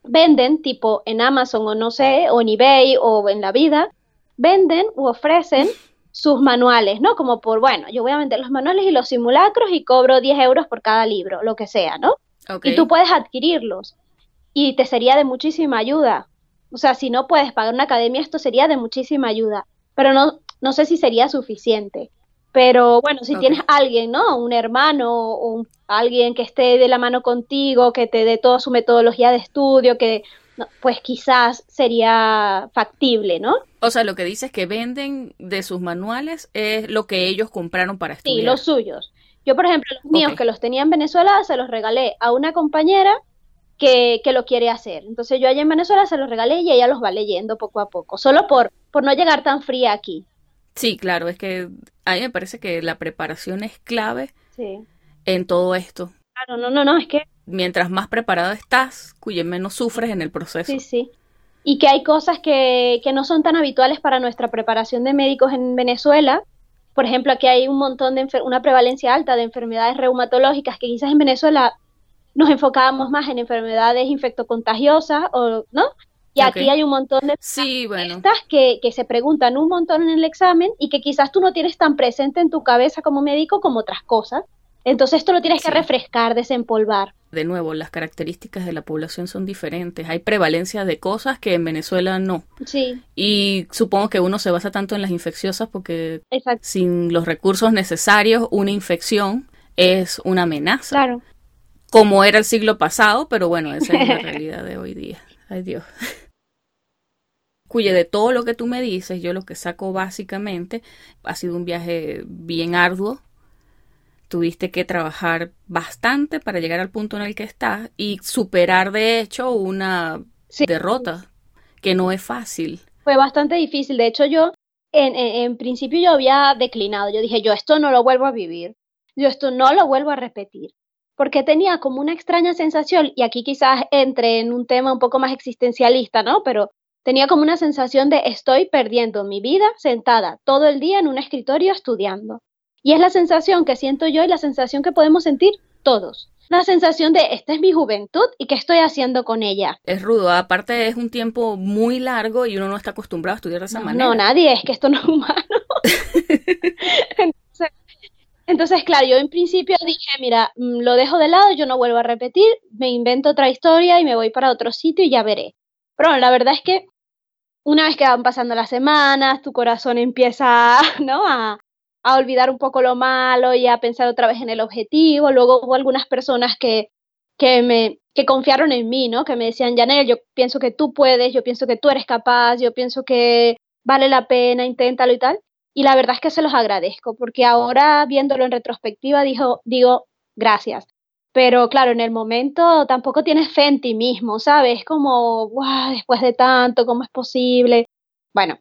venden, tipo en Amazon o no sé, o en eBay o en la vida, venden u ofrecen sus manuales, ¿no? Como por, bueno, yo voy a vender los manuales y los simulacros y cobro 10 euros por cada libro, lo que sea, ¿no? Y tú puedes adquirirlos y te sería de muchísima ayuda. O sea, si no puedes pagar una academia, esto sería de muchísima ayuda, pero no, no sé si sería suficiente. Pero bueno, si tienes alguien, ¿no? Un hermano o alguien que esté de la mano contigo, que te dé toda su metodología de estudio, que pues quizás sería factible, ¿no? O sea, lo que dices que venden de sus manuales es lo que ellos compraron para estudiar. Sí, los suyos. Yo, por ejemplo, los míos que los tenía en Venezuela, se los regalé a una compañera que, que, lo quiere hacer. Entonces yo allá en Venezuela se los regalé y ella los va leyendo poco a poco, solo por, por no llegar tan fría aquí. Sí, claro, es que a mí me parece que la preparación es clave en todo esto. Claro, no, no, no, es que... Mientras más preparado estás, cuyo menos sufres en el proceso. Sí, sí. Y que hay cosas que, que no son tan habituales para nuestra preparación de médicos en Venezuela. Por ejemplo, aquí hay un montón de una prevalencia alta de enfermedades reumatológicas que quizás en Venezuela nos enfocábamos más en enfermedades infectocontagiosas o no y aquí hay un montón de sí, bueno. que, que se preguntan un montón en el examen y que quizás tú no tienes tan presente en tu cabeza como médico como otras cosas. Entonces esto lo tienes que refrescar, desempolvar. De nuevo, las características de la población son diferentes. Hay prevalencia de cosas que en Venezuela no. Sí. Y supongo que uno se basa tanto en las infecciosas porque sin los recursos necesarios, una infección es una amenaza. Claro. Como era el siglo pasado, pero bueno, esa es la realidad de hoy día. Ay Dios. Cuye de todo lo que tú me dices, yo lo que saco básicamente ha sido un viaje bien arduo. Tuviste que trabajar bastante para llegar al punto en el que estás y superar de hecho una derrota que no es fácil. Fue bastante difícil. De hecho, yo en, en, principio yo había declinado. Yo dije, yo esto no lo vuelvo a vivir. Yo esto no lo vuelvo a repetir porque tenía como una extraña sensación, y aquí quizás entre en un tema un poco más existencialista, ¿no? Pero tenía como una sensación de estoy perdiendo mi vida sentada todo el día en un escritorio estudiando. Y es la sensación que siento yo y la sensación que podemos sentir todos. La sensación de esta es mi juventud y qué estoy haciendo con ella. Es rudo, aparte es un tiempo muy largo y uno no está acostumbrado a estudiar de esa manera. No, nadie, es que esto no es humano. entonces, claro, yo en principio dije, mira, mm, lo dejo de lado, yo no vuelvo a repetir, me invento otra historia y me voy para otro sitio y ya veré. Pero la verdad es que una vez que van pasando las semanas, tu corazón empieza, ¿no? A, a olvidar un poco lo malo y a pensar otra vez en el objetivo. Luego hubo algunas personas que, que me que confiaron en mí, ¿no? Que me decían, Janel, yo pienso que tú puedes, yo pienso que tú eres capaz, yo pienso que vale la pena, inténtalo y tal. Y la verdad es que se los agradezco, porque ahora viéndolo en retrospectiva dijo, digo, gracias. Pero claro, en el momento tampoco tienes fe en ti mismo, ¿sabes? Como, wow, después de tanto, ¿cómo es posible? Bueno,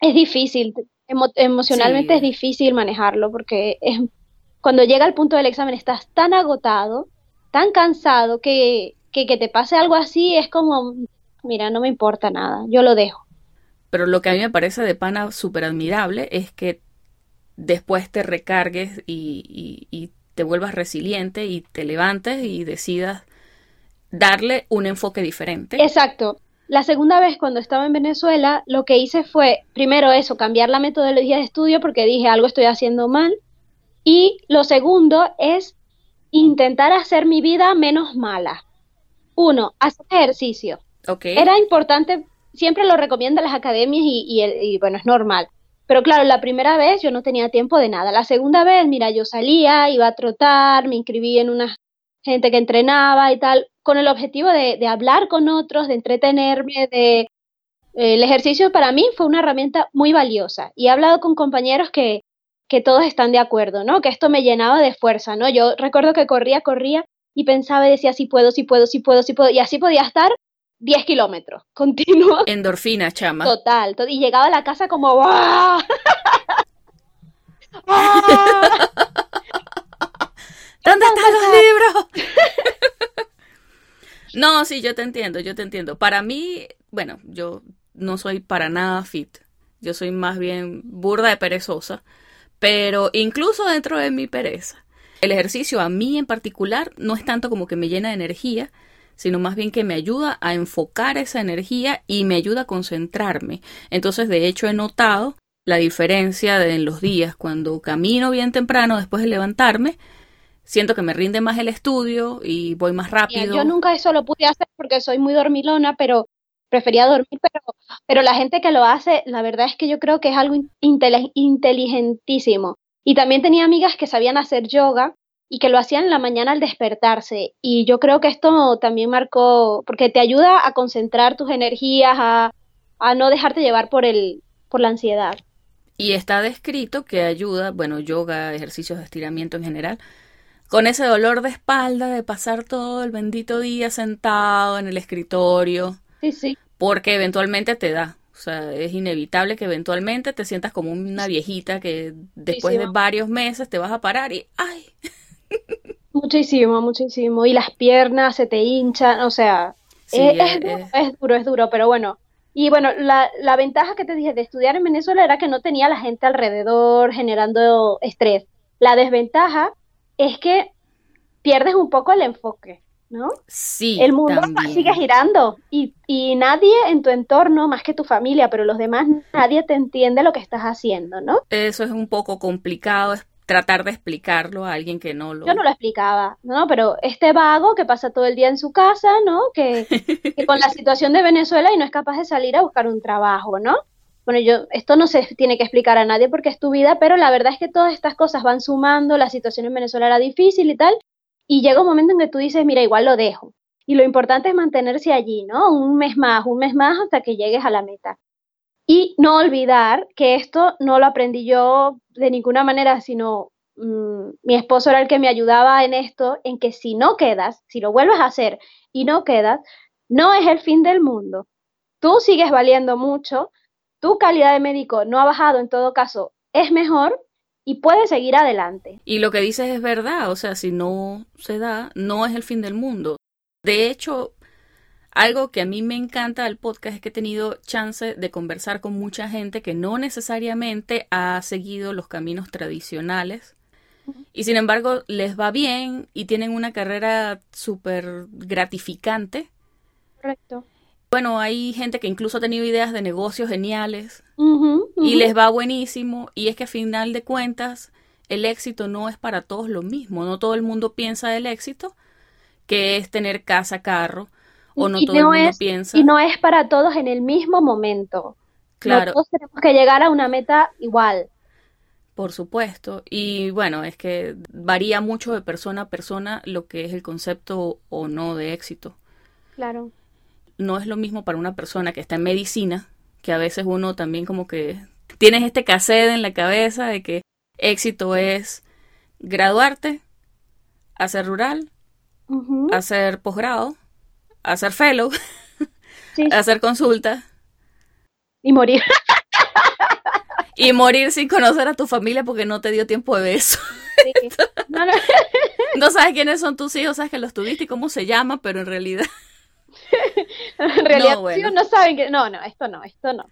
es difícil, emocionalmente es difícil manejarlo porque es, cuando llega el punto del examen estás tan agotado, tan cansado que, que, que te pase algo así es como, mira, no me importa nada, yo lo dejo. Pero lo que a mí me parece de pana súper admirable es que después te recargues y, y, te vuelvas resiliente y te levantes y decidas darle un enfoque diferente. Exacto. La segunda vez cuando estaba en Venezuela, lo que hice fue, primero eso, cambiar la metodología de estudio porque dije algo estoy haciendo mal. Y lo segundo es intentar hacer mi vida menos mala. Uno, hacer ejercicio. Okay. Era importante, siempre lo recomiendan las academias y, bueno, es normal. Pero claro, la primera vez yo no tenía tiempo de nada. La segunda vez, mira, yo salía, iba a trotar, me inscribí en una gente que entrenaba y tal con el objetivo de, hablar con otros, de entretenerme, de... El ejercicio para mí fue una herramienta muy valiosa y he hablado con compañeros que, que todos están de acuerdo, ¿no? Que esto me llenaba de fuerza, ¿no? Yo recuerdo que corría, corría y pensaba y decía, sí puedo, sí puedo, sí puedo, sí puedo, y así podía estar 10 kilómetros continuos. Endorfina, chama. Total, y llegaba a la casa como, ¡Wow! ¿Dónde están los libros? No, sí, yo te entiendo, yo te entiendo. Para mí, bueno, yo no soy para nada fit. Yo soy más bien burda de perezosa. Pero incluso dentro de mi pereza, el ejercicio a mí en particular no es tanto como que me llena de energía, sino más bien que me ayuda a enfocar esa energía y me ayuda a concentrarme. Entonces, de hecho, he notado la diferencia de en los días cuando camino bien temprano después de levantarme siento que me rinde más el estudio y voy más rápido. Yo nunca eso lo pude hacer porque soy muy dormilona, pero prefería dormir, pero, pero la gente que lo hace, la verdad es que yo creo que es algo inteligentísimo. Y también tenía amigas que sabían hacer yoga y que lo hacían en la mañana al despertarse. Y yo creo que esto también marcó, porque te ayuda a concentrar tus energías, a, a no dejarte llevar por, el, por la ansiedad. Y está descrito que ayuda, bueno, yoga, ejercicios de estiramiento en general, con ese dolor de espalda de pasar todo el bendito día sentado en el escritorio. Sí, sí. Porque eventualmente te da. O sea, es inevitable que eventualmente te sientas como una viejita que después de varios meses te vas a parar y ¡ay! Muchísimo, muchísimo. Y las piernas se te hinchan, o sea, es, duro, es, duro, es duro, pero bueno. Y bueno, la, la ventaja que te dije de estudiar en Venezuela era que no tenía la gente alrededor generando estrés. La desventaja es que pierdes un poco el enfoque, ¿no? Sí. El mundo sigue girando y, y, nadie en tu entorno, más que tu familia, pero los demás, nadie te entiende lo que estás haciendo, ¿no? Eso es un poco complicado, es tratar de explicarlo a alguien que no lo... Yo no lo explicaba, ¿no? Pero este vago que pasa todo el día en su casa, ¿no? Que, que con la situación de Venezuela y no es capaz de salir a buscar un trabajo, ¿no? bueno, yo, esto no se tiene que explicar a nadie porque es tu vida, pero la verdad es que todas estas cosas van sumando, la situación en Venezuela era difícil y tal, y llega un momento en que tú dices, mira, igual lo dejo. Y lo importante es mantenerse allí, ¿no? Un mes más, un mes más hasta que llegues a la meta. Y no olvidar que esto no lo aprendí yo de ninguna manera, sino mmm, mi esposo era el que me ayudaba en esto, en que si no quedas, si lo vuelves a hacer y no quedas, no es el fin del mundo. Tú sigues valiendo mucho, tu calidad de médico no ha bajado, en todo caso, es mejor y puedes seguir adelante. Y lo que dices es verdad, o sea, si no se da, no es el fin del mundo. De hecho, algo que a mí me encanta del podcast es que he tenido chance de conversar con mucha gente que no necesariamente ha seguido los caminos tradicionales y sin embargo les va bien y tienen una carrera súper gratificante. Correcto. Bueno, hay gente que incluso ha tenido ideas de negocios geniales y les va buenísimo y es que a final de cuentas el éxito no es para todos lo mismo, no todo el mundo piensa del éxito que es tener casa, carro, o no todo el mundo piensa. Y no es para todos en el mismo momento. Claro. todos tenemos que llegar a una meta igual. Por supuesto. Y bueno, es que varía mucho de persona a persona lo que es el concepto o no de éxito. Claro. No es lo mismo para una persona que está en medicina, que a veces uno también como que tienes este cassette en la cabeza de que éxito es graduarte, hacer rural, hacer posgrado, hacer fellow, hacer consulta. Y morir. y morir sin conocer a tu familia porque no te dio tiempo de eso. No, sabes quiénes son tus hijos, sabes que los tuviste y cómo se llama, pero en realidad. en realidad no, no saben que. No, no, esto no, esto no.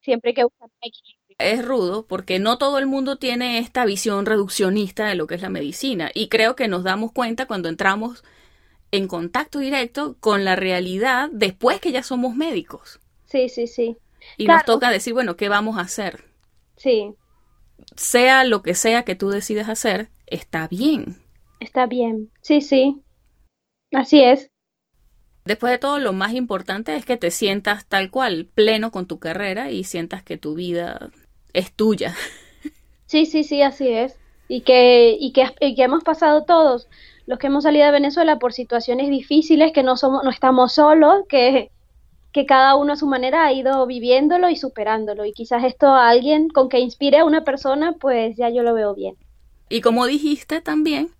Siempre hay que buscar Es rudo porque no todo el mundo tiene esta visión reduccionista de lo que es la medicina. Y creo que nos damos cuenta cuando entramos en contacto directo con la realidad después que ya somos médicos. Sí, sí, sí. Y nos toca decir, bueno, ¿qué vamos a hacer? Sí. Sea lo que sea que tú decides hacer, está bien. Está bien. Sí, sí. Así es. Después de todo, lo más importante es que te sientas tal cual, pleno con tu carrera y sientas que tu vida es tuya. Sí, sí, sí, así es. Y que, y que, y que hemos pasado todos los que hemos salido de Venezuela por situaciones difíciles, que no somos, no estamos solos, que, que cada uno a su manera ha ido viviéndolo y superándolo. Y quizás esto a alguien con que inspire a una persona, pues ya yo lo veo bien. Y como dijiste también,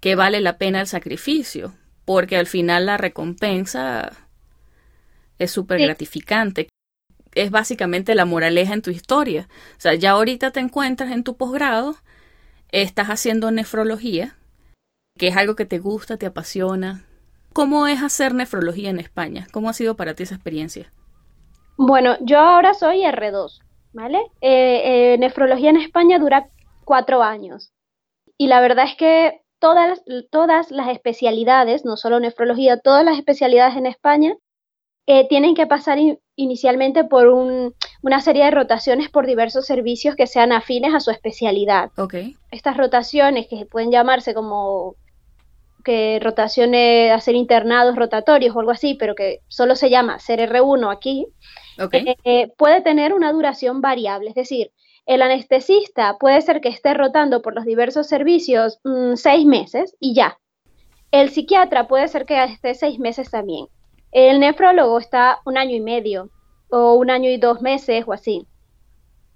que vale la pena el sacrificio, porque al final la recompensa es súper gratificante. Es básicamente la moraleja en tu historia. O sea, ya ahorita te encuentras en tu posgrado, estás haciendo nefrología, que es algo que te gusta, te apasiona. ¿Cómo es hacer nefrología en España? ¿Cómo ha sido para ti esa experiencia? Bueno, yo ahora soy R2, ¿vale? Eh, eh, nefrología en España dura cuatro años. Y la verdad es que todas, todas las especialidades, no solo nefrología, todas las especialidades en España eh, tienen que pasar inicialmente por una serie de rotaciones por diversos servicios que sean afines a su especialidad. Okay. Estas rotaciones que pueden llamarse como que rotaciones, hacer internados rotatorios o algo así, pero que solo se llama ser R1 aquí, eh, puede tener una duración variable. Es decir, el anestesista puede ser que esté rotando por los diversos servicios mm, seis meses y ya. El psiquiatra puede ser que esté seis meses también. El nefrólogo está un año y medio o un año y dos meses o así.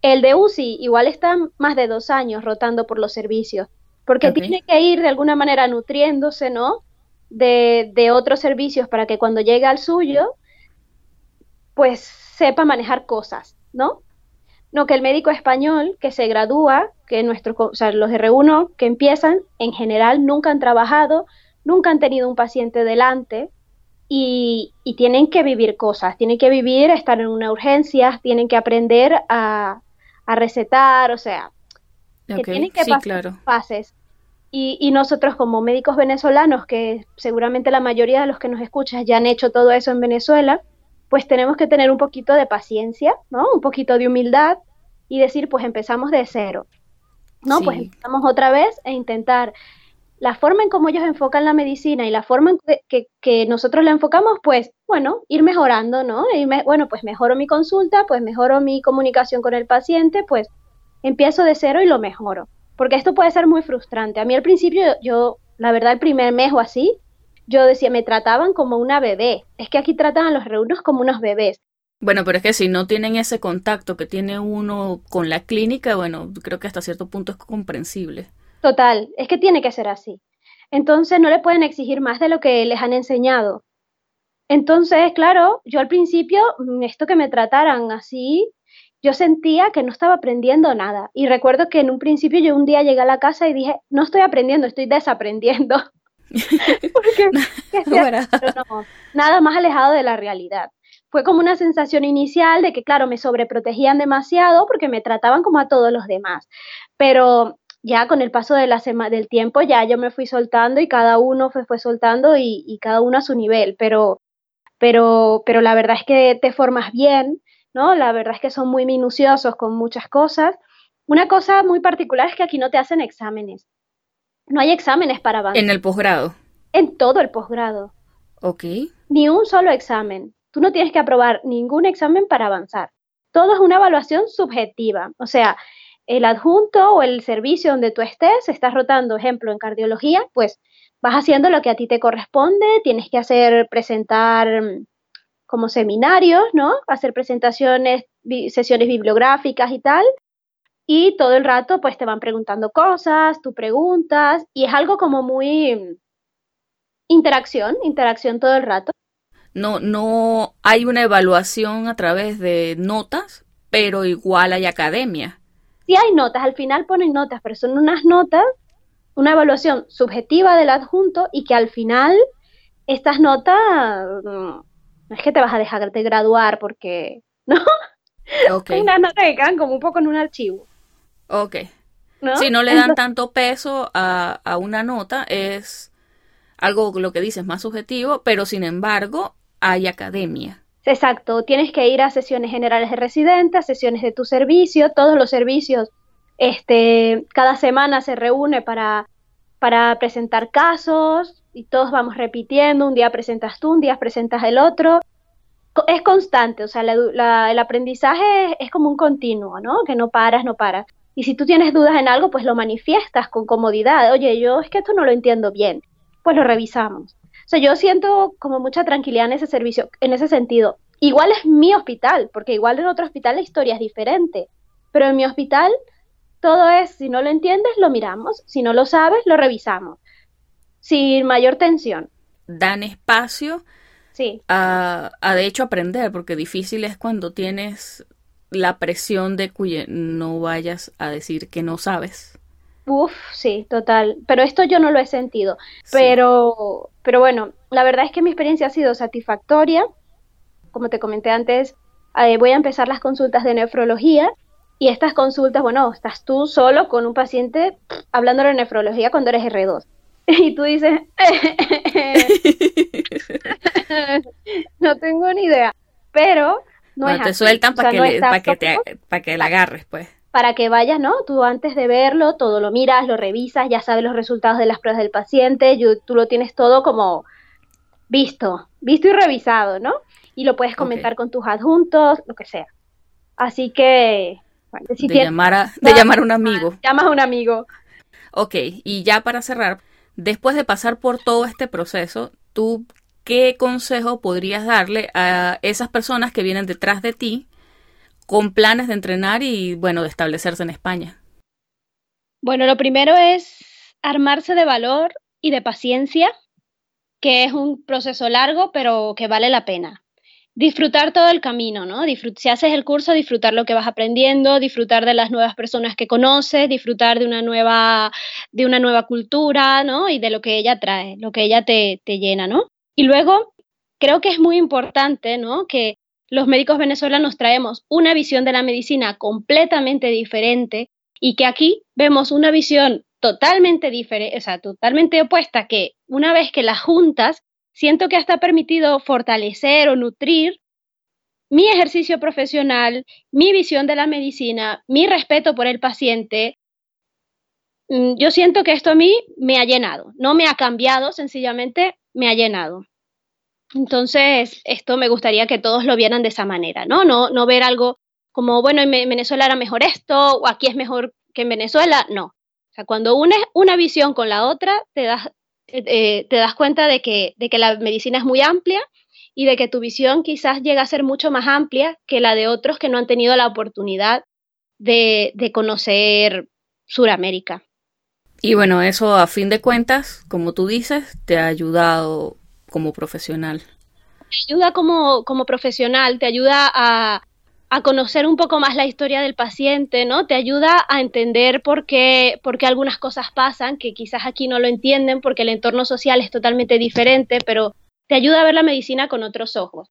El de UCI igual está más de dos años rotando por los servicios porque tiene que ir de alguna manera nutriéndose, ¿no? De, de otros servicios para que cuando llegue al suyo, pues sepa manejar cosas, ¿no? No, que el médico español que se gradúa, que nuestros, o sea, los R1 que empiezan, en general nunca han trabajado, nunca han tenido un paciente delante y, y tienen que vivir cosas, tienen que vivir, estar en una urgencia, tienen que aprender a, a recetar, o sea, que tienen que pasar fases. Y, nosotros como médicos venezolanos, que seguramente la mayoría de los que nos escuchan ya han hecho todo eso en Venezuela, pues tenemos que tener un poquito de paciencia, ¿no? Un poquito de humildad y decir, pues empezamos de cero, ¿no? Pues empezamos otra vez e intentar la forma en cómo ellos enfocan la medicina y la forma en que, que, nosotros la enfocamos, pues, bueno, ir mejorando, ¿no? Y bueno, pues mejoro mi consulta, pues mejoro mi comunicación con el paciente, pues empiezo de cero y lo mejoro porque esto puede ser muy frustrante. A mí al principio, yo, la verdad, el primer mes o así, yo decía, me trataban como una bebé. Es que aquí tratan a los reunos como unos bebés. Bueno, pero es que si no tienen ese contacto que tiene uno con la clínica, bueno, creo que hasta cierto punto es comprensible. Total, es que tiene que ser así. Entonces no le pueden exigir más de lo que les han enseñado. Entonces, claro, yo al principio, mm, esto que me trataran así, yo sentía que no estaba aprendiendo nada. Y recuerdo que en un principio yo un día llegué a la casa y dije, no estoy aprendiendo, estoy desaprendiendo. Porque, nada más alejado de la realidad. Fue como una sensación inicial de que, claro, me sobreprotegían demasiado porque me trataban como a todos los demás. Pero ya con el paso de la del tiempo ya yo me fui soltando y cada uno fue, fue soltando y, y, cada uno a su nivel, pero, pero, pero la verdad es que te formas bien, ¿no? La verdad es que son muy minuciosos con muchas cosas. Una cosa muy particular es que aquí no te hacen exámenes. No hay exámenes para avanzar. En el posgrado. En todo el posgrado. Ok. Ni un solo examen. Tú no tienes que aprobar ningún examen para avanzar. Todo es una evaluación subjetiva. O sea, el adjunto o el servicio donde tú estés, estás rotando, ejemplo, en cardiología, pues vas haciendo lo que a ti te corresponde, tienes que hacer, presentar mm, como seminarios, ¿no? Hacer presentaciones, sesiones bibliográficas y tal. Y todo el rato, pues te van preguntando cosas, tú preguntas, y es algo como muy mm, interacción, interacción todo el rato. No, no hay una evaluación a través de notas, pero igual hay academia sí hay notas, al final ponen notas, pero son unas notas, una evaluación subjetiva del adjunto y que al final estas notas no es que te vas a dejar de graduar porque, ¿no? Okay. Unas notas que quedan como un poco en un archivo. Ok. Si no le dan tanto peso a, a una nota, es algo, lo que dices, más subjetivo, pero sin embargo hay academia. Exacto, tienes que ir a sesiones generales de residentes, sesiones de tu servicio, todos los servicios, este, cada semana se reúne para, para presentar casos y todos vamos repitiendo, un día presentas tú, un día presentas el otro. Es constante, o sea, el aprendizaje es, como un continuo, ¿no? Que no paras, no paras. Y si tú tienes dudas en algo, pues lo manifiestas con comodidad. Oye, yo es que esto no lo entiendo bien. Pues lo revisamos. O sea, yo siento como mucha tranquilidad en ese servicio, en ese sentido. Igual es mi hospital, porque igual en otro hospital la historia es diferente, pero en mi hospital todo es, si no lo entiendes, lo miramos, si no lo sabes, lo revisamos, sin mayor tensión. Dan espacio sí. a, a de hecho aprender, porque difícil es cuando tienes la presión de que no vayas a decir que no sabes. Uf, sí, total. Pero esto yo no lo he sentido. Pero, pero bueno, la verdad es que mi experiencia ha sido satisfactoria. Como te comenté antes, eh, voy a empezar las consultas de nefrología. Y estas consultas, bueno, estás tú solo con un paciente hablando de nefrología cuando eres R2. Y tú dices, no tengo ni idea. Pero no es te sueltan para que, que, te, que la agarres, pues para que vayas, ¿no? Tú antes de verlo, todo lo miras, lo revisas, ya sabes los resultados de las pruebas del paciente, tú lo tienes todo como visto, visto y revisado, ¿no? Y lo puedes comentar con tus adjuntos, lo que sea. Así que... Bueno, de, llamar a, de llamar a un amigo. Llamas a un amigo. Ok, y ya para cerrar, después de pasar por todo este proceso, ¿tú qué consejo podrías darle a esas personas que vienen detrás de ti con planes de entrenar y, bueno, de establecerse en España? Bueno, lo primero es armarse de valor y de paciencia, que es un proceso largo, pero que vale la pena. Disfrutar todo el camino, ¿no? si haces el curso, disfrutar lo que vas aprendiendo, disfrutar de las nuevas personas que conoces, disfrutar de una nueva, de una nueva cultura, ¿no? Y de lo que ella trae, lo que ella te, te llena, ¿no? Y luego, creo que es muy importante, ¿no? Que los médicos venezolanos traemos una visión de la medicina completamente diferente y que aquí vemos una visión totalmente diferente, o sea, totalmente opuesta, que una vez que las juntas, siento que hasta ha permitido fortalecer o nutrir mi ejercicio profesional, mi visión de la medicina, mi respeto por el paciente. Mm, yo siento que esto a mí me ha llenado, no me ha cambiado, sencillamente me ha llenado. Entonces, esto me gustaría que todos lo vieran de esa manera, ¿no? No, no ver algo como, bueno, en Venezuela era mejor esto o aquí es mejor que en Venezuela, no. O sea, cuando unes una visión con la otra, te das, eh, te das cuenta de que, de que la medicina es muy amplia y de que tu visión quizás llega a ser mucho más amplia que la de otros que no han tenido la oportunidad de, de conocer Sudamérica. Y bueno, eso a fin de cuentas, como tú dices, te ha ayudado como profesional? Te ayuda como, como profesional, te ayuda a, a conocer un poco más la historia del paciente, ¿no? Te ayuda a entender por qué, por qué algunas cosas pasan, que quizás aquí no lo entienden porque el entorno social es totalmente diferente, pero te ayuda a ver la medicina con otros ojos.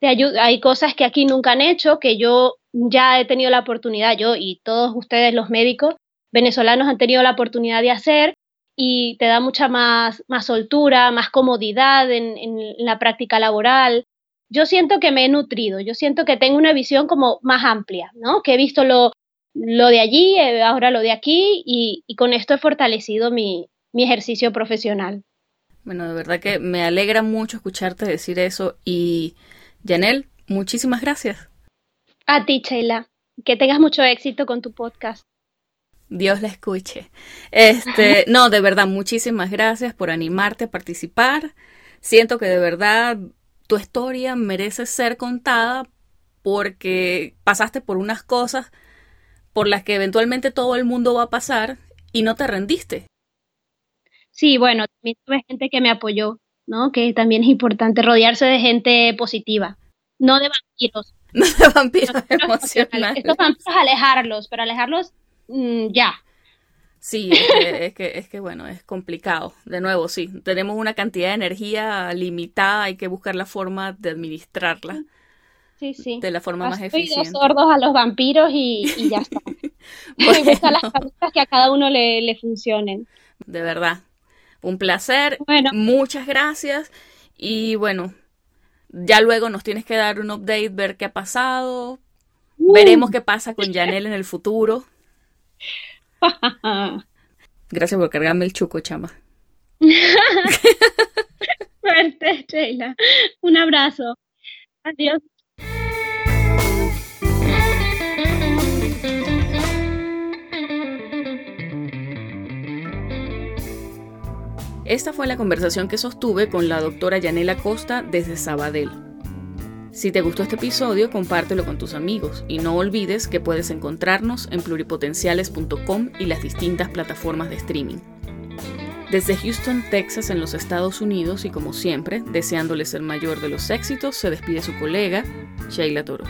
Te ayuda, hay cosas que aquí nunca han hecho, que yo ya he tenido la oportunidad, yo y todos ustedes los médicos venezolanos han tenido la oportunidad de hacer y te da mucha más, más soltura, más comodidad en, en la práctica laboral, yo siento que me he nutrido, yo siento que tengo una visión como más amplia, ¿no? Que he visto lo, lo de allí, eh, ahora lo de aquí y, con esto he fortalecido mi, mi ejercicio profesional. Bueno, de verdad que me alegra mucho escucharte decir eso y Janel, muchísimas gracias. A ti, Sheila. Que tengas mucho éxito con tu podcast. Dios la escuche. Este, no, de verdad, muchísimas gracias por animarte a participar. Siento que de verdad tu historia merece ser contada porque pasaste por unas cosas por las que eventualmente todo el mundo va a pasar y no te rendiste. Sí, bueno, también tuve gente que me apoyó, ¿no? Que también es importante rodearse de gente positiva, no de vampiros. No de vampiros emocionales. Estos vampiros alejarlos, pero alejarlos mm, ya, Sí, es que, es que, bueno, es complicado. De nuevo, sí, tenemos una cantidad de energía limitada, hay que buscar la forma de administrarla. Sí, sí. De la forma más eficiente. sordos a los vampiros y, ya está. bueno. buscar las cosas que a cada uno le, le funcionen. De verdad. Un placer. Muchas gracias. Y bueno, ya luego nos tienes que dar un update, ver qué ha pasado. Uh. Veremos qué pasa con Janelle en el futuro. Gracias por cargarme el chuco, chama. Suerte, Sheila. Un abrazo. Adiós. Esta fue la conversación que sostuve con la doctora Yanela Costa desde Sabadell. Si te gustó este episodio, compártelo con tus amigos y no olvides que puedes encontrarnos en pluripotenciales.com y las distintas plataformas de streaming. Desde Houston, Texas, en los Estados Unidos y como siempre, deseándoles el mayor de los éxitos, se despide su colega, Sheila Toro.